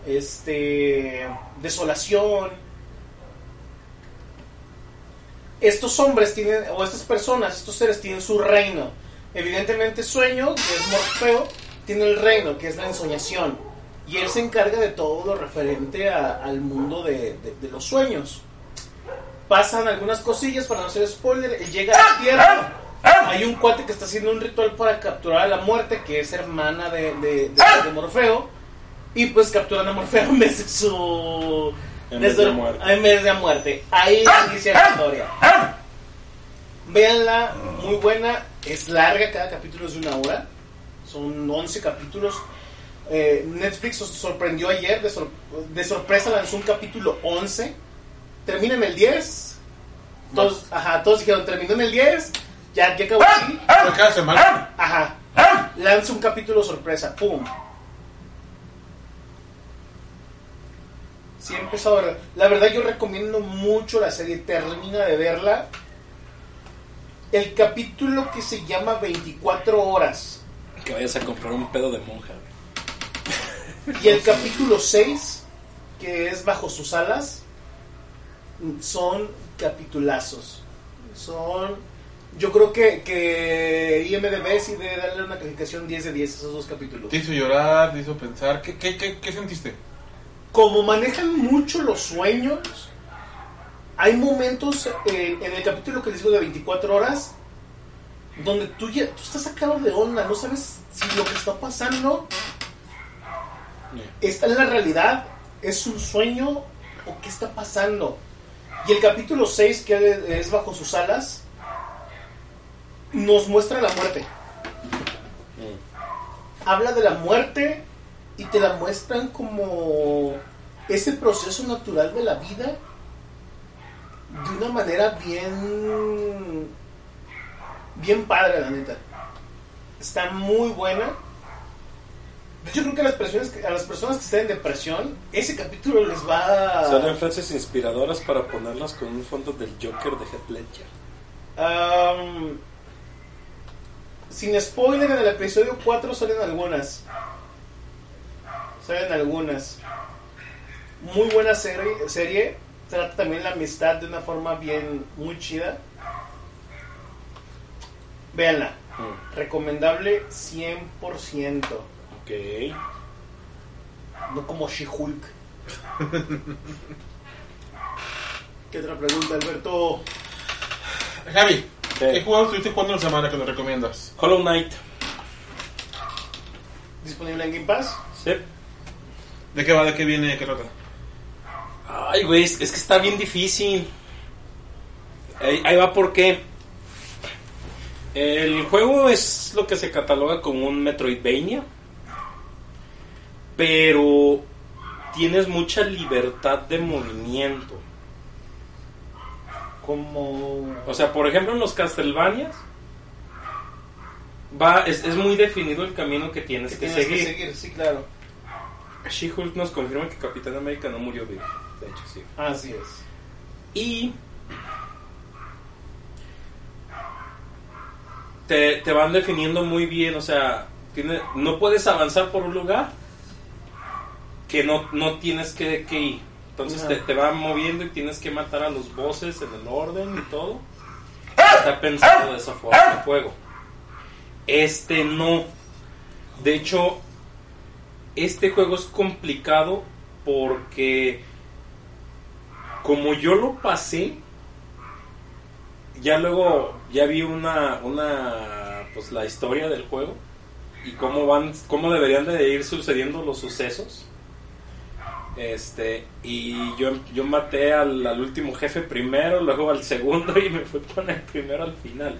este, desolación. Estos hombres tienen, o estas personas, estos seres tienen su reino. Evidentemente Sueño, que es Morfeo, tiene el reino, que es la ensoñación. Y él se encarga de todo lo referente a- al mundo de, de- de los sueños. Pasan algunas cosillas para no hacer spoiler. Él llega a la tierra. Hay un cuate que está haciendo un ritual para capturar a la muerte, que es hermana de, Morfeo. Y pues capturan a Morfeo en vez de su, En vez de muerte. en vez de muerte. Ahí inicia la historia. Véanla, muy buena. Es larga, cada capítulo es de una hora. Son 11 capítulos. Eh, Netflix os sorprendió ayer, de, sor- de sorpresa lanzó un capítulo 11. Termina en el 10. Todos, ajá, todos dijeron, terminó en el 10. Ya, ya acabó así. Pero cada semana. Ajá. Lanza un capítulo sorpresa. ¡Pum! Sí, he empezado a ver. La verdad, yo recomiendo mucho la serie. Termina de verla. El capítulo que se llama 24 horas. Que vayas a comprar un pedo de monja. Y el capítulo 6, que es Bajo sus alas, son capitulazos. Son. Yo creo que, que IMDB sí debe darle una calificación 10 de 10 a esos dos capítulos. Te hizo llorar, te hizo pensar. ¿Qué, qué, qué, qué sentiste? como manejan mucho los sueños, hay momentos en, en el capítulo que les digo de 24 horas donde tú ya tú estás sacado de onda, no sabes si lo que está pasando está en la realidad, es un sueño o qué está pasando. Y el capítulo 6, que es bajo sus alas, nos muestra la muerte. Habla de la muerte y te la muestran como ese proceso natural de la vida de una manera bien bien padre la neta está muy buena hecho creo que a las personas que, a las personas que estén en depresión ese capítulo les va Salen frases inspiradoras para ponerlas con un fondo del Joker de Heath Ledger. Sin spoiler, en el episodio 4 salen algunas. Salen algunas. Muy buena serie, serie. Trata también la amistad de una forma bien, muy chida. Véanla. Mm, Recomendable 100%. Ok. No como She-Hulk. ¿Qué otra pregunta, Alberto? Javi, ¿Qué? ¿qué juego estuviste jugando en la semana que nos recomiendas? Hollow Knight. ¿Disponible en Game Pass? Sí. ¿De qué va? ¿De qué viene? ¿De qué trata? Ay, güey, es, es que está bien difícil. Ahí, ahí va porque el juego es lo que se cataloga como un Metroidvania, pero tienes mucha libertad de movimiento. Como... O sea, por ejemplo, en los Castlevanias va, es, es muy definido el camino que tienes que tienes seguir. que seguir, sí, claro. She-Hulk nos confirma que Capitán América no murió vivo. De hecho, sí. Así es. Y te, te van definiendo muy bien, o sea, tiene, no puedes avanzar por un lugar que no, no tienes que, que ir. Entonces te, te van moviendo y tienes que matar a los bosses en el orden y todo. Está pensado de esa forma el juego. Este no. De hecho, este juego es complicado porque como yo lo pasé, ya luego ya vi una, una pues la historia del juego y cómo van, cómo deberían de ir sucediendo los sucesos. Este, y yo, yo maté al, al último jefe primero, luego al segundo y me fui con el primero al final.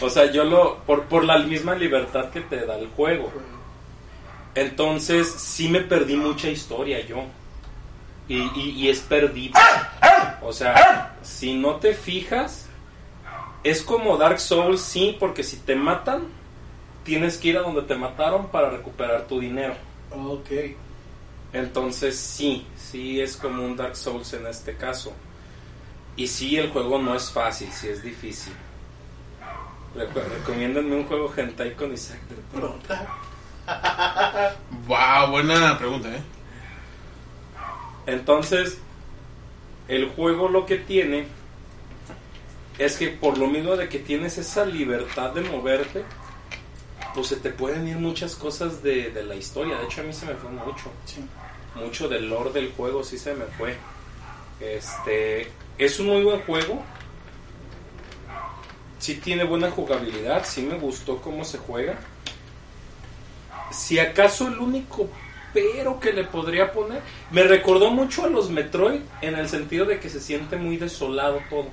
O sea, yo lo, por, por la misma libertad que te da el juego. Entonces, sí me perdí mucha historia yo. Y, y, y es perdido. O sea, si no te fijas, es como Dark Souls, sí, porque si te matan, tienes que ir a donde te mataron para recuperar tu dinero. Ok. Entonces, sí, sí es como un Dark Souls en este caso. Y sí, el juego no es fácil, sí es difícil. Recomiéndenme un juego hentai con Isaac del Toro. Wow, buena pregunta, ¿eh? Entonces, el juego lo que tiene es que por lo mismo de que tienes esa libertad de moverte, pues se te pueden ir muchas cosas de, de la historia. De hecho, a mí se me fue mucho. Sí. Mucho del lore del juego sí se me fue. Este, es un muy buen juego. Sí tiene buena jugabilidad, sí me gustó cómo se juega. Si acaso el único pero que le podría poner. Me recordó mucho a los Metroid en el sentido de que se siente muy desolado todo.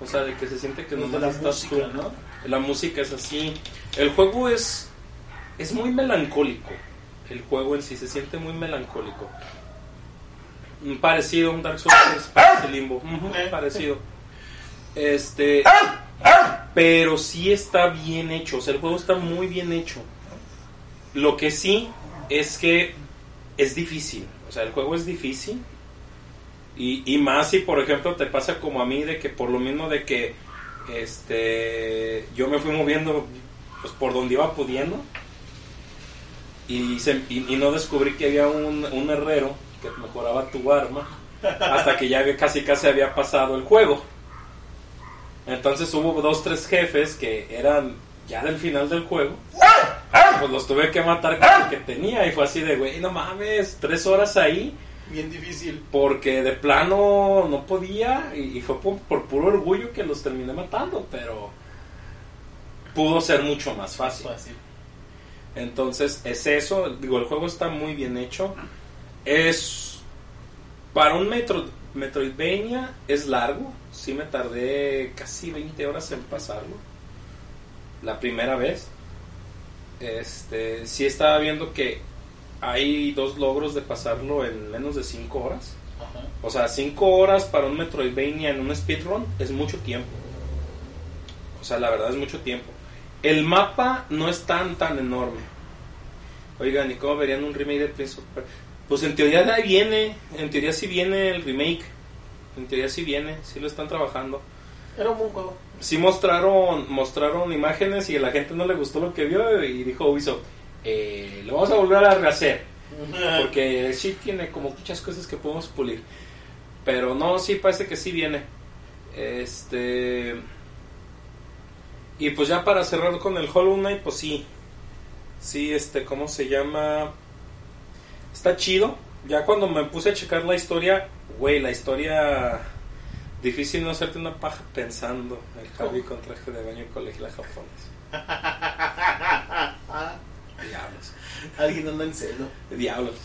O sea, de que se siente que Los no de la estás tú. ¿no? La música es así. El juego es es muy melancólico. El juego en sí se siente muy melancólico. Parecido a un Dark Souls 3, parece Limbo. Ujú, parecido. Este. Pero sí está bien hecho. O sea, el juego está muy bien hecho. Lo que sí es que es difícil. O sea, el juego es difícil. Y, y más si, por ejemplo, te pasa como a mí, de que por lo mismo de que este yo me fui moviendo pues, por donde iba pudiendo. Y, se- y, y no descubrí que había un, un herrero que mejoraba tu arma hasta que ya había- casi casi había pasado el juego. Entonces hubo dos, tres jefes que eran ya del final del juego. Pues los tuve que matar con lo que tenía y fue así de, güey, no mames, tres horas ahí Bien difícil. porque de plano no podía y, y fue por, por puro orgullo que los terminé matando, pero pudo ser mucho más fácil. Fácil. Entonces es eso, digo, el juego está muy bien hecho. Es para un Metro, Metroidvania es largo, sí me tardé casi 20 horas en pasarlo. La primera vez. Este, sí estaba viendo que hay dos logros de pasarlo en menos de 5 horas. Ajá. O sea, 5 horas para un Metroidvania en un speedrun es mucho tiempo. O sea, la verdad es mucho tiempo. El mapa no es tan, tan enorme. Oigan, ¿y cómo verían un remake de Prince of Persia? Pues en teoría de ahí viene. En teoría sí viene el remake. En teoría sí viene. Sí lo están trabajando. Era un buen juego. Sí mostraron, mostraron imágenes y a la gente no le gustó lo que vio y dijo Ubisoft, eh, lo vamos a volver a rehacer. Porque sí tiene como muchas cosas que podemos pulir. Pero no, sí parece que sí viene. Este. Y pues ya para cerrar con el Hollow Knight, pues sí. Sí, este, ¿cómo se llama? Está chido. Ya cuando me puse a checar la historia, güey, la historia. Difícil no hacerte una paja pensando. El Javi con traje de baño y colegiala japonés. Diablos. Alguien anda en celo. Diablos.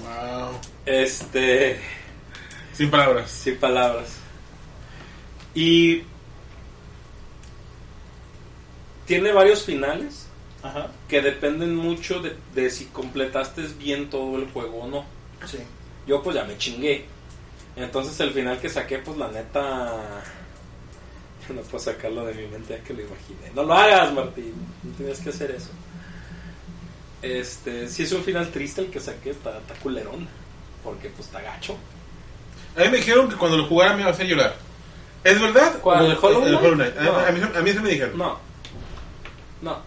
Wow. Este. Sin palabras. Sin palabras. Y tiene varios finales Ajá. que dependen mucho de, de si completaste bien todo el juego o no. Sí. Yo pues ya me chingué. Entonces el final que saqué, pues la neta... No puedo sacarlo de mi mente ya que lo imaginé. No lo hagas, Martín. No tenías que hacer eso. Este, si es un final triste el que saqué, está, está culerón. Porque pues está gacho. A mí me dijeron que cuando lo jugara me iba a hacer llorar. ¿Es verdad? ¿Cuál, el Hollow El Knight? Hollow Knight. A- No. A, mí, a mí eso me dijeron. No. No.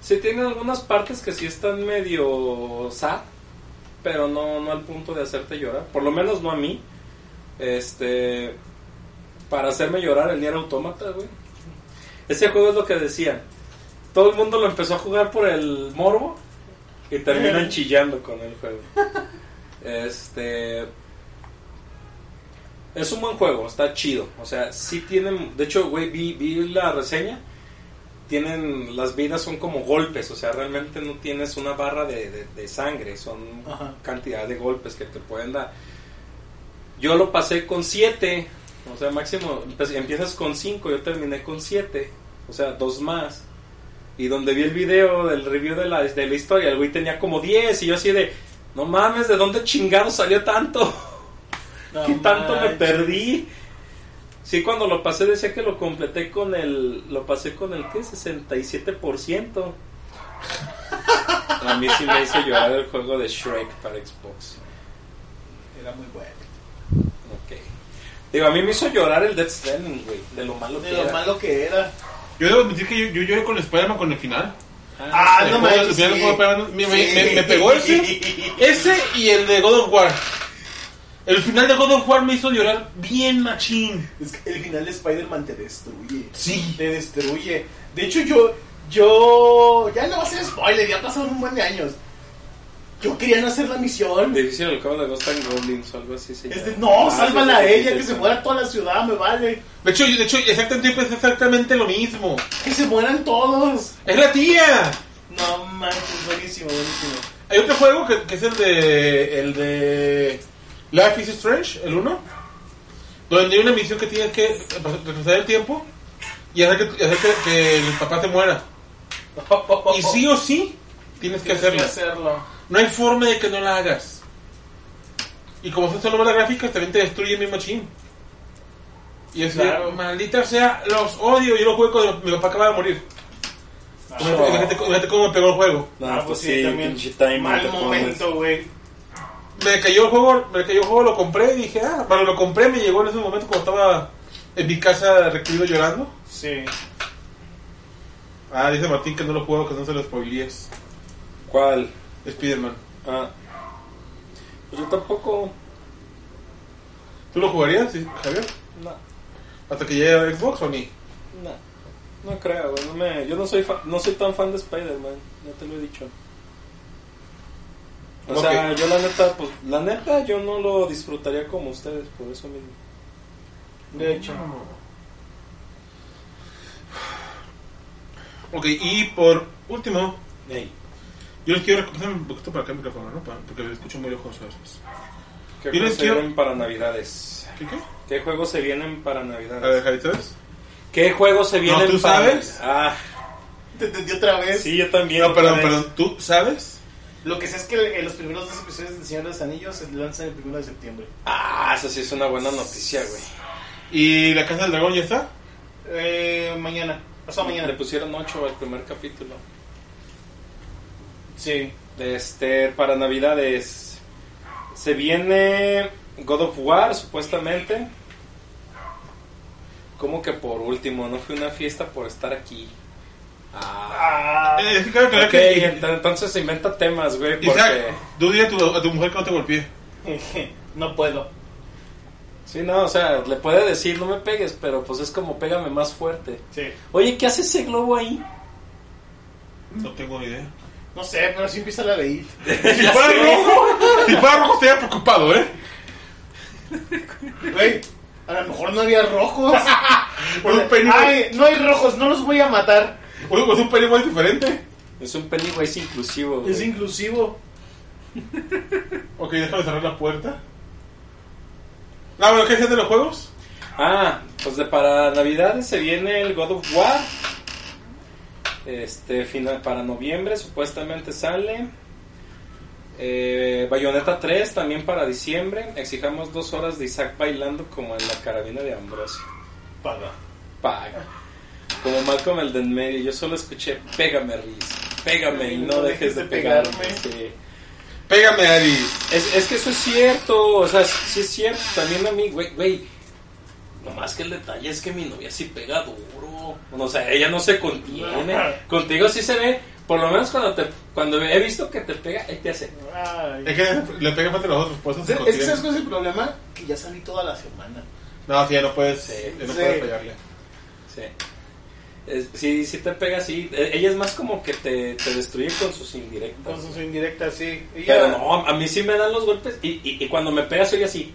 Sí tiene algunas partes que sí están medio sad, pero no, no al punto de hacerte llorar. Por lo menos no a mí. Este. Para hacerme llorar el Nier Automata, güey. Ese juego es lo que decían. Todo el mundo lo empezó a jugar por el morbo y terminan chillando con el juego. Este. Es un buen juego, está chido. O sea, sí tienen. De hecho, güey, vi, vi la reseña. Tienen. Las vidas son como golpes. O sea, realmente no tienes una barra de, de- de sangre. Son Ajá. cantidad de golpes que te pueden dar. Yo lo pasé con 7. O sea, máximo. empe- Empiezas con 5. Yo terminé con 7. O sea, dos más. Y donde vi el video del review de la, de la historia, el güey tenía como 10. Y yo así de. No mames, ¿de dónde chingado salió tanto? No ¿Qué tanto me perdí? Sí, cuando lo pasé decía que lo completé con el... Lo pasé con el, ¿qué? 67%. A mí sí me hizo llorar el juego de Shrek para Xbox. Era muy bueno. Ok. Digo, a mí me hizo llorar el Death Stranding, güey. De lo malo De que lo era. malo que era. Yo debo admitir que yo, yo lloré con Spider-Man con el final. Ah, El no juego- manches. el final del sí. juego de Spider-Man, me, me- Sí. me- me pegó ese. Ese y el de God of War. El final de God of War me hizo llorar bien machín. Es que el final de Spider-Man te destruye. Sí. Te destruye. De hecho, yo. Yo. Ya no va a ser spoiler, ya pasaron un buen de años. Yo quería no hacer la misión. Difícil el juego de Ghost and Goblins o algo así. se Es de, llama. no, Ah, sálvala a ella, que se muera toda la ciudad, me vale. De hecho, de hecho exactamente, es exactamente lo mismo. Que se mueran todos. ¡Es la tía! No manches, buenísimo, buenísimo. Hay otro juego que, que es el de. El de. Life is Strange, el 1. Donde hay una misión que tienes que retrasar el tiempo y hacer que, hacer que, que el papá se muera. Y sí o sí, tienes que hacerlo. hacerlo. No hay forma de que no la hagas. Y como son solo las gráficas, también te destruye mi machine. Y es Claro. maldita sea, los odio. Yo lo juego cuando mi papá acaba de morir. Imagínate- imagínate cómo me pegó el juego. No, Ah, pues sí, pinche timing Mal te momento, güey. Me cayó el juego, me cayó el juego, lo compré y dije, ah, bueno, lo compré, me llegó en ese momento cuando estaba en mi casa recluido llorando. Sí. Ah, dice Martín que no lo juego, que no se lo spoilees. ¿Cuál? Spider-Man. Ah. Pues yo tampoco. ¿Tú lo jugarías, sí, Javier? No, ¿Hasta que llegue a Xbox o ni? no. No creo, güey. No me, yo no soy, fa- no soy tan fan de Spider-Man. Ya te lo he dicho. O sea, yo la neta, pues, la neta, yo no lo disfrutaría como ustedes, por eso mismo. De hecho. Ok, y por último, Ey, yo les quiero recomendar un poquito para acá el micrófono, ¿no? Para- porque lo escucho muy lejos a veces. ¿qué juegos se quiero- vienen para Navidades? ¿Qué qué? ¿Qué juegos se vienen para A ver, Navidades? Javi, ¿sabes? ¿Qué juegos se vienen ¿tú para sabes? Ah, Te entendí otra vez. sí, yo también. No, perdón, vez. perdón. ¿Tú sabes? Lo que sé es que los primeros dos episodios de Señor de los Anillos se lanzan el primero de septiembre. Ah, esa sí es una buena noticia, güey. ¿Y la Casa del Dragón ya está? Eh, mañana. Pasado mañana. Le pusieron 8 al primer capítulo. Sí. Este, para Navidades. Se viene God of War, supuestamente. Como que por último, no fue una fiesta por estar aquí. Ah. Ah, Eh, claro, claro que... entonces se inventa temas, güey. Porque. Isaac, tú dile a tu, a tu mujer que no te golpee. no puedo. Sí, no, o sea, le puede decir, no me pegues, pero pues es como pégame más fuerte. Sí. Oye, ¿qué hace ese globo ahí? No tengo ni idea. No sé, pero sí empieza la de It. Si fuera rojo, si fuera rojo estaría preocupado, ¿eh? Güey, a lo mejor no había rojos. O un Ay, no hay rojos, no los voy a matar. O es un Pennywise diferente. Es un Pennywise inclusivo. güey. Es inclusivo. Ok, déjame cerrar la puerta. Ah, bueno, ¿qué es de los juegos? Ah, pues de para Navidades se viene el God of War. Este, final, para noviembre supuestamente sale. Eh, Bayonetta 3 también para diciembre. Exijamos dos horas de Isaac bailando como en la carabina de Ambrosio. Paga. Paga. Como Malcolm el de en medio. Yo solo escuché, pégame, Riz. Pégame y no dejes de pegarme. Sí. Pégame, Ari. Es, es que eso es cierto, o sea, sí es cierto. También a mí, güey, güey. Nomás que el detalle es que mi novia sí pega duro. O sea, ella no se contiene. Contigo sí se ve, por lo menos cuando te cuando he visto que te pega, él te hace. Ay. Es que le pega más a los otros, por eso se Es que. ¿sabes cuál es el problema? Que ya salí toda la semana. No, sí, ya no puedes, Sí. ya no Sí. puedes fallarle. Sí. Es- sí, sí te pega así. E- Ella es más como que te, te destruye con sus indirectas. Con sus indirectas, sí. Y Pero ya- no, a mí sí me dan los golpes y, y, y cuando me pega soy así.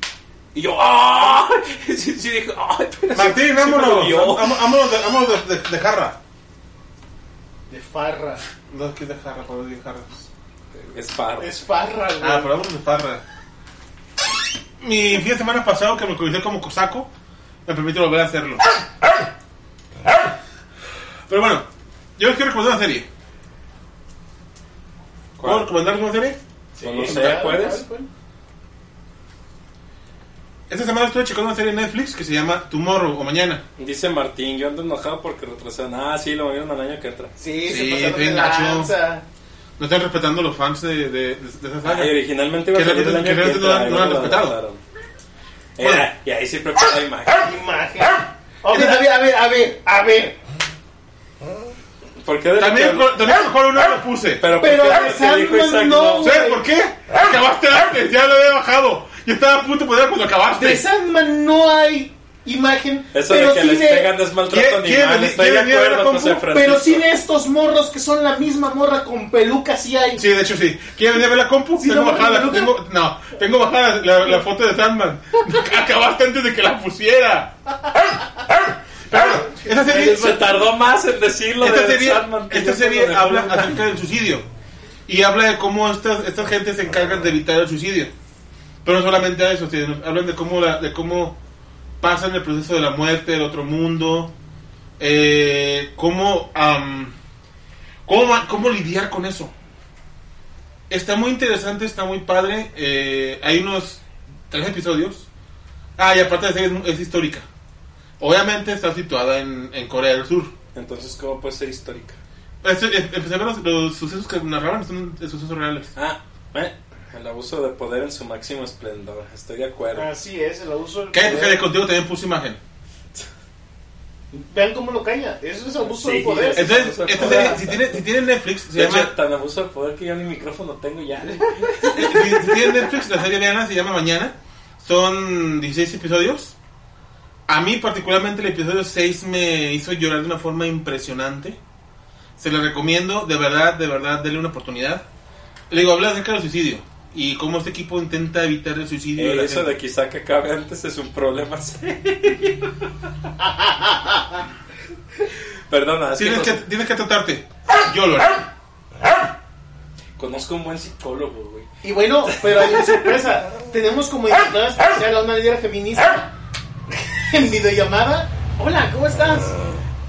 Y yo, ¡ah! Sí, sí dije, ¡ay! pero sí- Martín, sí vámonos. dolió". Vámonos de, vámonos de, de- de jarra. De farra. No, es que es de jarra, por de jarras. Es farro. Es farra, güey. Ah, pero vámonos de farra. Mi fin de semana pasado, que me crucé como cosaco, me permite volver a hacerlo. Pero bueno, yo les quiero recomendar una serie. ¿Puedo ¿Cuál? recomendarles una serie? Cuando Sí, sea, ¿cuál, ¿puedes? Esta semana estoy checando una serie en Netflix que se llama Tomorrow o Mañana. Dice Martín, yo ando enojado porque retrasaron. Ah, sí, lo movieron al año que entra. Sí, Sí, se pasaron bien de gacho. lanza. No están respetando los fans de, de, de- de esa saga. Ay, originalmente iba a Que salir el año que que realmente no entra. han- y no han lo respetado. adaptaron. Bueno. Era, y ahí sí prepara imagen. Imagen. Ver, a ver, a ver, a ver, a ver. ¿Por qué de lo También, con- también mejor una lo puse. Pero, Pero ¿por qué Sandman dijo Isaac no, ¿Sabes por qué? Acabaste antes, ya lo había bajado. Yo estaba a punto de poner cuando acabaste. De Sandman no hay imagen. Eso pero de que sí les de, pegan es maltrato ¿Quién- quién animal. Estoy de acuerdo, compu? José Francisco. Pero sí de estos morros que son la misma morra con peluca, sí hay. Sí, de hecho sí. ¿Quieres venir a ver la compu? Sí, tengo no, bajada, ¿no? tengo, no, tengo bajada la, la foto de Sandman. Acabaste antes de que la pusiera. Pero, esa serie, Se tardó más en decirlo esta de serie, Sandman esta serie habla de- acerca del suicidio. Y habla de cómo estas, estas gentes se encargan de evitar el suicidio. Pero no solamente a eso, sino hablan de cómo, la, de cómo pasan el proceso de la muerte, del otro mundo, eh, cómo, am, cómo, cómo lidiar con eso. Está muy interesante, está muy padre. eh, hay unos tres episodios. Ah, y aparte de ser, es, es histórica. Obviamente está situada en, en Corea del Sur. Entonces, ¿cómo puede ser histórica? Empecé a ver los, los sucesos que narraban, son sucesos reales. Ah, eh, el abuso de poder en su máximo esplendor. Estoy de acuerdo. Así es, el abuso del Cállate, poder. cállate, contigo también puse imagen. Vean cómo lo calla. Eso es abuso Sí, de poder. es- Entonces, serie, si tiene, si tiene Netflix, se De hecho, llama, tan abuso de poder que yo ni micrófono tengo ya. si, si tiene Netflix, la serie veanla, se llama Mañana. Son 16 episodios. A mí particularmente el episodio 6 me hizo llorar de una forma impresionante. Se lo recomiendo, de verdad, de verdad, denle una oportunidad. Le digo, habla acerca del suicidio y cómo este equipo intenta evitar el suicidio. de Eh, la eso gente. de quizá que acabe antes es un problema serio. Perdona, es que, Tienes no que, tienes que tratarte. Yo lo haré. conozco un buen psicólogo, güey. Y bueno, pero hay una sorpresa. Tenemos como invitada especial a una líder feminista en videollamada. Hola, ¿cómo estás?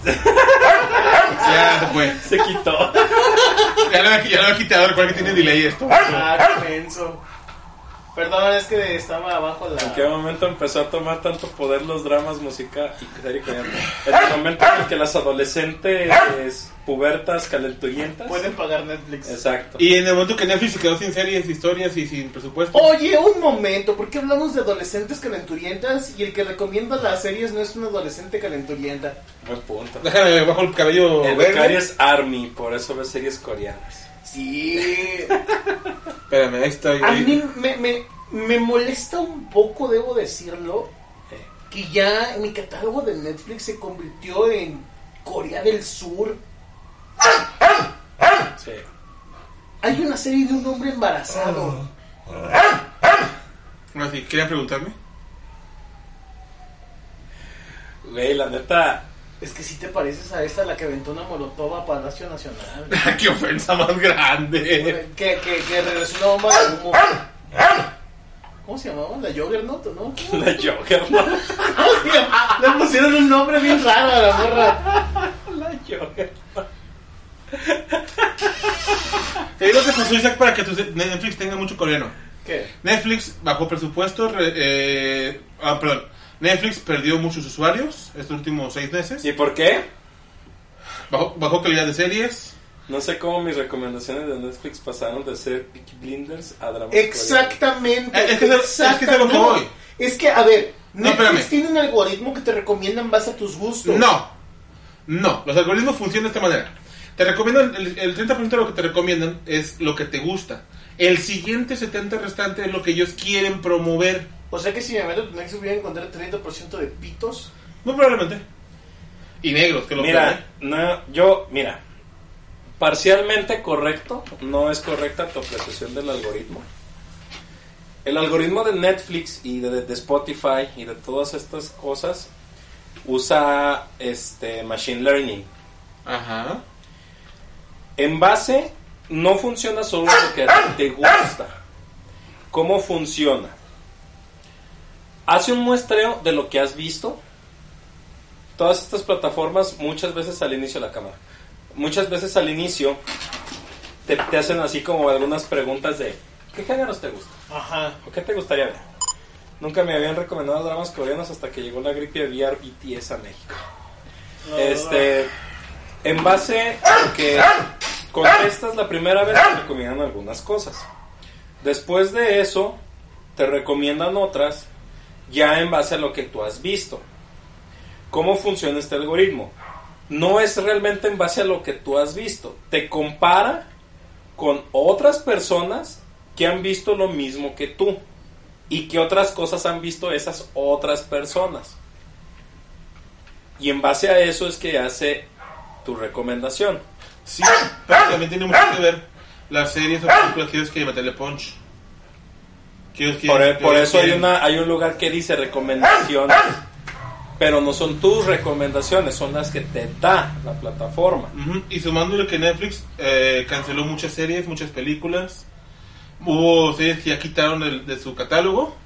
Ya se fue. Se quitó. Ya lo, he quitado, recuerda que tiene delay esto. Ah, qué menso. Perdón, es que estaba abajo la. ¿En qué momento empezó a tomar tanto poder los dramas, música y serie el momento en el que las adolescentes pubertas, calenturientas. Pueden pagar Netflix. Exacto. Y en el momento que Netflix se quedó sin series, historias y sin presupuesto. Oye, un momento, ¿por qué hablamos de adolescentes calenturientas y el que recomienda las series no es un adolescente calenturienta? Buen punto. Déjame bajo el cabello El verde. becario es Army, por eso ve series coreanas. Sí. Espérame, ahí está. A mí me, me, me molesta un poco, debo decirlo, que ya mi catálogo de Netflix se convirtió en Corea del Sur. Sí. Hay una serie de un hombre embarazado. Ahora sí, ¿querían preguntarme? Güey, la neta. Es que si te pareces a esta, la que aventó una molotov a Palacio Nacional. ¡Qué ofensa más grande! que, que, que regresó una bomba de humo. ¿Cómo se llamaba? La Juggernaut, ¿o ¿no? La. ¿Cómo se llama? Le pusieron un nombre bien raro a la morra. La Joker. Te digo que pasó Isaac para que tu Netflix tenga mucho coreano. ¿Qué? Netflix bajó presupuesto, re- eh, ah, perdón, Netflix perdió muchos usuarios estos últimos seis meses, ¿Y por qué? bajó, bajó calidad de series. No sé cómo mis recomendaciones de Netflix pasaron de ser Peaky Blinders a dramas Exactamente. Eh, es que es- es que es a lo que no. voy. Es que, a ver, No, Netflix espérame. tiene un algoritmo que te recomienda en base a tus gustos. No, no, los algoritmos funcionan de esta manera. Te recomiendan, el, el 30% de lo que te recomiendan es lo que te gusta. El siguiente 70% restante es lo que ellos quieren promover. O sea que si me meto en Netflix voy a encontrar 30% de pitos. Muy probablemente. Y negros, que lo Mira, no, yo, mira, parcialmente correcto, no es correcta tu apreciación del algoritmo. El algoritmo de Netflix y de, de Spotify y de todas estas cosas usa este machine learning. Ajá. En base, no funciona solo lo que a ti te gusta. ¿Cómo funciona? Hace un muestreo de lo que has visto. Todas estas plataformas, muchas veces al inicio de la cámara, muchas veces al inicio te, te hacen así como algunas preguntas de ¿qué géneros te gustan? Ajá. ¿O qué te gustaría ver? Nunca me habían recomendado dramas coreanos hasta que llegó la gripe aviar BTS a México. Este, en base a lo que contestas la primera vez, te recomiendan algunas cosas. Después de eso, te recomiendan otras, ya en base a lo que tú has visto. ¿Cómo funciona este algoritmo? No es realmente en base a lo que tú has visto. Te compara con otras personas que han visto lo mismo que tú. Y que otras cosas han visto esas otras personas. Y en base a eso es que hace tu recomendación. Sí, pero también tiene mucho que ver las series o películas que ellos quieren meterle punch. Que ellos quieren- Por, que por ellos eso hay, quieren- una, hay un lugar que dice recomendaciones. Pero no son tus recomendaciones, son las que te da la plataforma. Ujú, Y sumándole que Netflix eh, canceló muchas series, muchas películas. Hubo series que ya quitaron del- de su catálogo.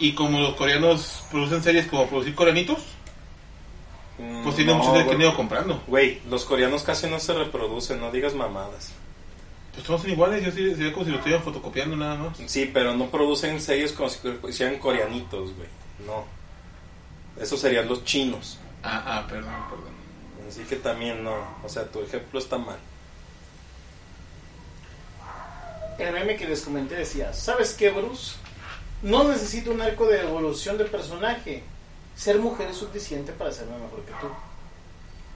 Y como los coreanos producen series como producir coreanitos, pues tiene Mm, que güey. han ido comprando. Güey, los coreanos casi no se reproducen, no digas mamadas. Pues todos son iguales, yo sí, sería como si lo estuvieran fotocopiando nada más. Sí, pero no producen series como si hicieran coreanitos, güey. No. Esos serían los chinos. Ah, ah, perdón, perdón. Así que también no. O sea, tu ejemplo está mal. El meme que les comenté decía, ¿sabes qué, Bruce? No necesito un arco de evolución de personaje. Ser mujer es suficiente para hacerme mejor que tú.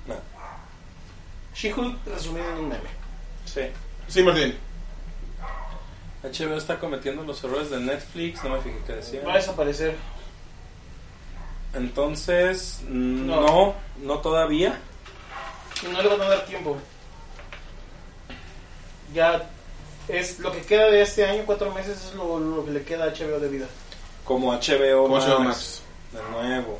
No. She-Hulk resumido en un meme. Sí. Sí, Martín. HBO está cometiendo los errores de Netflix, no me fijé qué decía. Va a desaparecer. Entonces, No. no, no todavía. No le van a dar tiempo. Ya es lo que queda de este año, cuatro meses, es lo, lo que le queda a HBO de vida. Como HBO, Como Max, HBO Max. De nuevo.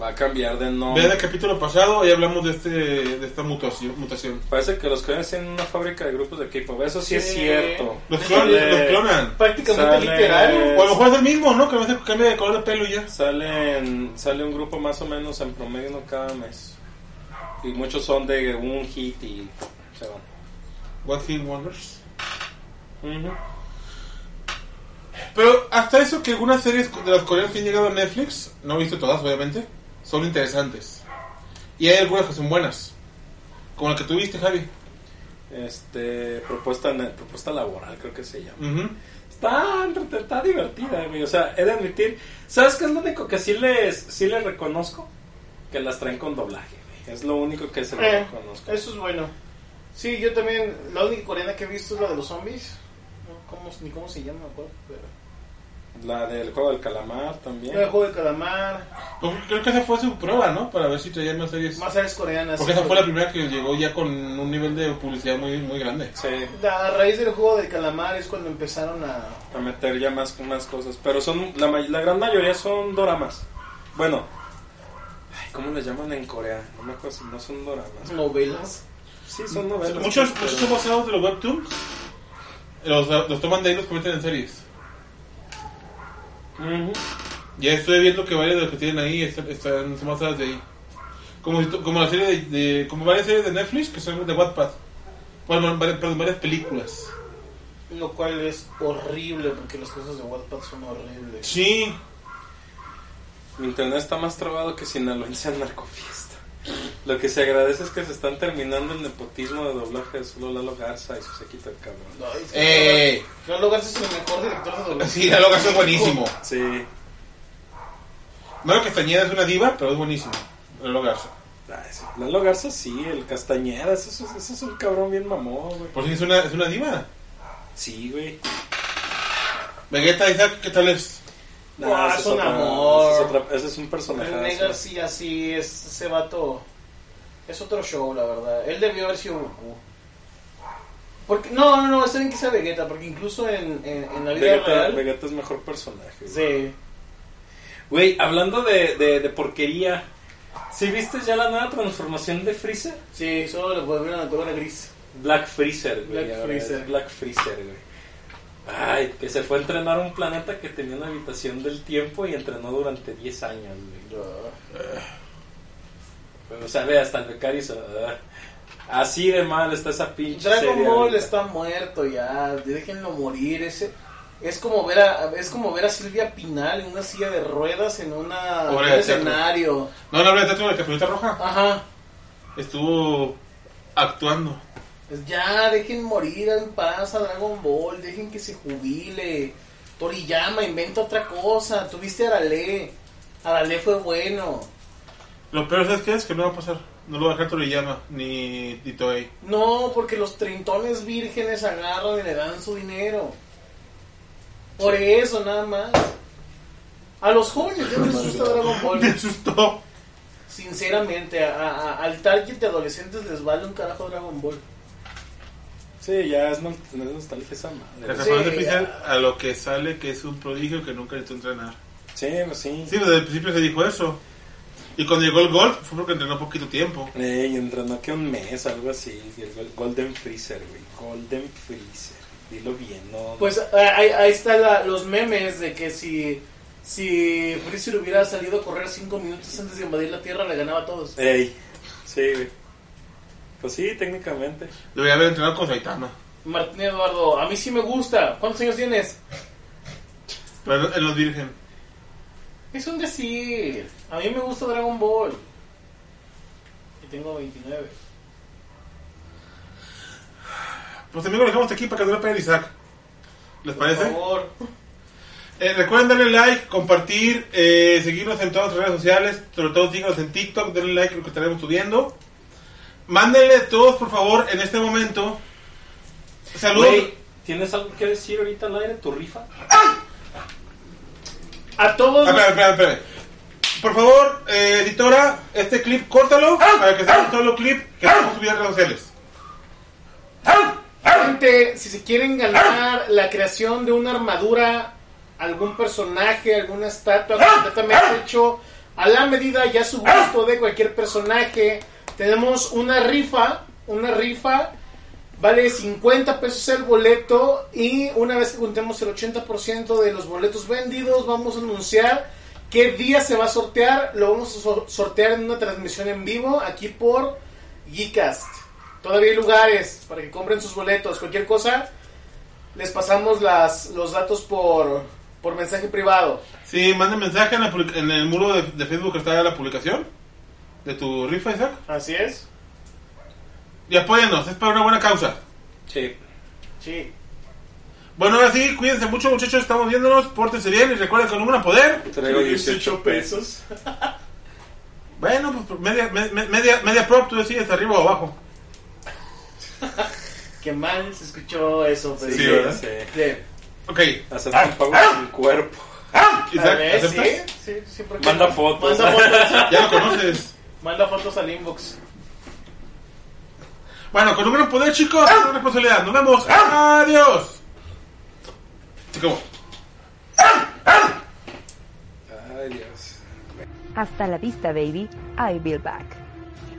Va a cambiar de Vean nombre. el capítulo pasado y hablamos de este de esta mutación. mutación. Parece que los coreanos tienen una fábrica de grupos de K-pop. Eso sí, es cierto. Los Sale- clonan, los clonan. Prácticamente Sale- literal. O a lo mejor es el mismo, ¿no? Que a veces cambia de color de pelo y ya. Salen, sale un grupo más o menos en promedio uno cada mes. Y muchos son de un hit y se van. What Hit Wonders. Ujú. Pero hasta eso que algunas series de las coreanas que han llegado a Netflix, no he visto todas obviamente, son interesantes. Y hay algunas que son buenas. Como la que tuviste, Javi. Este, propuesta, propuesta laboral creo que se llama. Está, está divertida, güey. O sea, he de admitir. ¿Sabes qué es lo único que sí les, sí les reconozco? Que las traen con doblaje, güey. Es lo único que se les Eh, reconozco. eso es bueno. Sí, yo también, la única coreana que he visto es la de los zombies. ¿Cómo, ni cómo se llama, me acuerdo. Pero... La del juego del calamar también. El juego de calamar, Pues creo que esa fue su prueba, ¿no? Para ver si traían más series. más series coreanas. Porque esa fue la primera que llegó ya con un nivel de publicidad muy, muy grande. Sí, A raíz del juego de calamar es cuando empezaron a... a meter ya más, más cosas. Pero son la, la gran mayoría son doramas. Bueno, ay, ¿cómo les llaman en Corea? No me acuerdo si no son doramas. novelas. Sí, son novelas. Muchos, pero- muchos son basados de los webtoons. Los, los toman de ahí y los convierten en series. Ujú. Ya estoy viendo que varias de las que tienen ahí están, están son basadas de ahí. Como, si- como la serie de, de- como varias series de Netflix que son de Wattpad. Bueno, varias, perdón, varias películas. Lo cual es horrible porque las cosas de Wattpad son horribles. Sí, Mi internet está más trabado que sinaloense en narcofiesta. Lo que se agradece es que se están terminando el nepotismo de doblaje de solo Lalo Garza y su sequito el cabrón. Ay, es que eh, Lalo Garza es el mejor director de doblaje. sí, la loca es buenísimo. Sí. Mario Castañeda es una diva, pero es buenísimo. Lalo Garza. Sí. Lalo Garza sí, el Castañeda, ese, es- ese es un cabrón bien mamón, güey. Por si es una, es una diva. Sí, güey. Vegeta, Isaac, ¿qué tal es? No, ese es un otra- amor. Ese es, otra- ese es un personaje. René García sí, es, ese vato es otro show, la verdad. Él debió haber sido Goku. Porque, no, no, no, está bien que sea Vegeta, porque incluso en, en, en la vida Vegeta, real... Vegeta es mejor personaje. Sí. Güey, hablando de, de, de porquería, ¿sí viste ya la nueva transformación de Freezer? Sí, solo le volvieron a color gris. Black Freezer, güey. Black Freezer. Black Freezer, güey. Ay, que se fue a entrenar a un planeta que tenía una habitación del tiempo y entrenó durante 10 años, güey. O sea, ve, hasta el becario hizo, ah. Así de mal está esa pinche Dragon serie Ball ahorita. está muerto ya, déjenlo morir. Ese es como ver a es como ver a Silvia Pinal en una silla de ruedas en una un de teatro. escenario. No, la obra de teatro de la Caperucita Roja. Ajá. Estuvo actuando. Pues ya, dejen morir en paz a Dragon Ball, dejen que se jubile. Toriyama, inventa otra cosa. Tuviste a Arale. Arale fue bueno. Lo peor, ¿sabes qué es? Que no va a pasar. No lo va a dejar Toriyama ni, ni Toei. No, porque los trintones vírgenes agarran y le dan su dinero. Por eso, nada más. A los jóvenes ya les gusta Dragon Me Ball. asustó. Sinceramente, a- a- al target de adolescentes les vale un carajo Dragon Ball. Sí, ya es, no, es nostalgia esa La madre. Sí, transformación de Freezer ya. a lo que sale que es un prodigio que nunca necesitó entrenar. Sí, pues sí. Sí, desde el principio se dijo eso. Y cuando llegó el Gold fue porque entrenó poquito tiempo. Ey, entrenó que un mes, algo así. el Gol- Golden Freezer, güey. Golden Freezer. Dilo bien, no. Pues eh, ahí, ahí están la- los memes de que si, si Freezer hubiera salido a correr 5 minutos antes de invadir la Tierra, le ganaba a todos. Ey, sí, güey. Pues sí, técnicamente. Debería haber entrenado con Saitama. Martín Eduardo, a mí sí me gusta. ¿Cuántos años tienes? Pero en los Virgen. Es un decir. A mí me gusta Dragon Ball. Y tengo 29. Pues amigos, lo dejamos aquí para que no le pegue Isaac. ¿Les Por parece? favor. Eh, recuerden darle like, compartir, eh, seguirnos en todas las redes sociales, sobre todo síganos en TikTok, denle like a lo que estaremos subiendo. Mándenle todos, por favor, en este momento. Saludos. ¿tienes algo que decir ahorita al aire? ¿Tu rifa? A todos. Ah, espera, espera, espera. Por favor, eh, editora, este clip córtalo para que sea un solo clip que vamos a subir a redes sociales. Gente, si se quieren ganar la creación de una armadura, algún personaje, alguna estatua completamente hecho a la medida y a su gusto de cualquier personaje, tenemos una rifa, una rifa, vale 50 pesos el boleto y una vez que juntemos el 80% de los boletos vendidos, vamos a anunciar qué día se va a sortear, lo vamos a sor- sortear en una transmisión en vivo aquí por Geekast. Todavía hay lugares para que compren sus boletos. Cualquier cosa, les pasamos las, los datos por, mensaje privado. Sí, manden mensaje en, la el muro de, de Facebook que está la publicación de tu rifa, Isaac. Así es. Y apóyennos, es para una buena causa. Sí. Sí. Bueno, ahora sí, cuídense mucho, muchachos. Estamos viéndonos. Pórtense bien y recuerden que número poder. Traigo 18 pesos. Bueno, pues media, me- me- media, media prop, tú decides arriba o abajo. Qué mal se escuchó eso. Sí, Freddy. Sí, ¿verdad? sí. Ok. Ok. Acepta un pago sin cuerpo. A Isaac, ver, sí, ¿aceptas? sí, siempre que Manda no. fotos. Manda fotos. Ya lo conoces. Manda fotos al inbox. Bueno, con un gran poder, chicos, una responsabilidad. Nos vemos. Adiós. Se acabó. Ay, Dios. Hasta la vista, baby. I'll be back.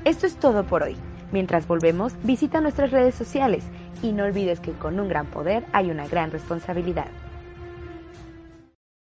Esto es todo por hoy. Mientras volvemos, visita nuestras redes sociales y no olvides que con un gran poder hay una gran responsabilidad.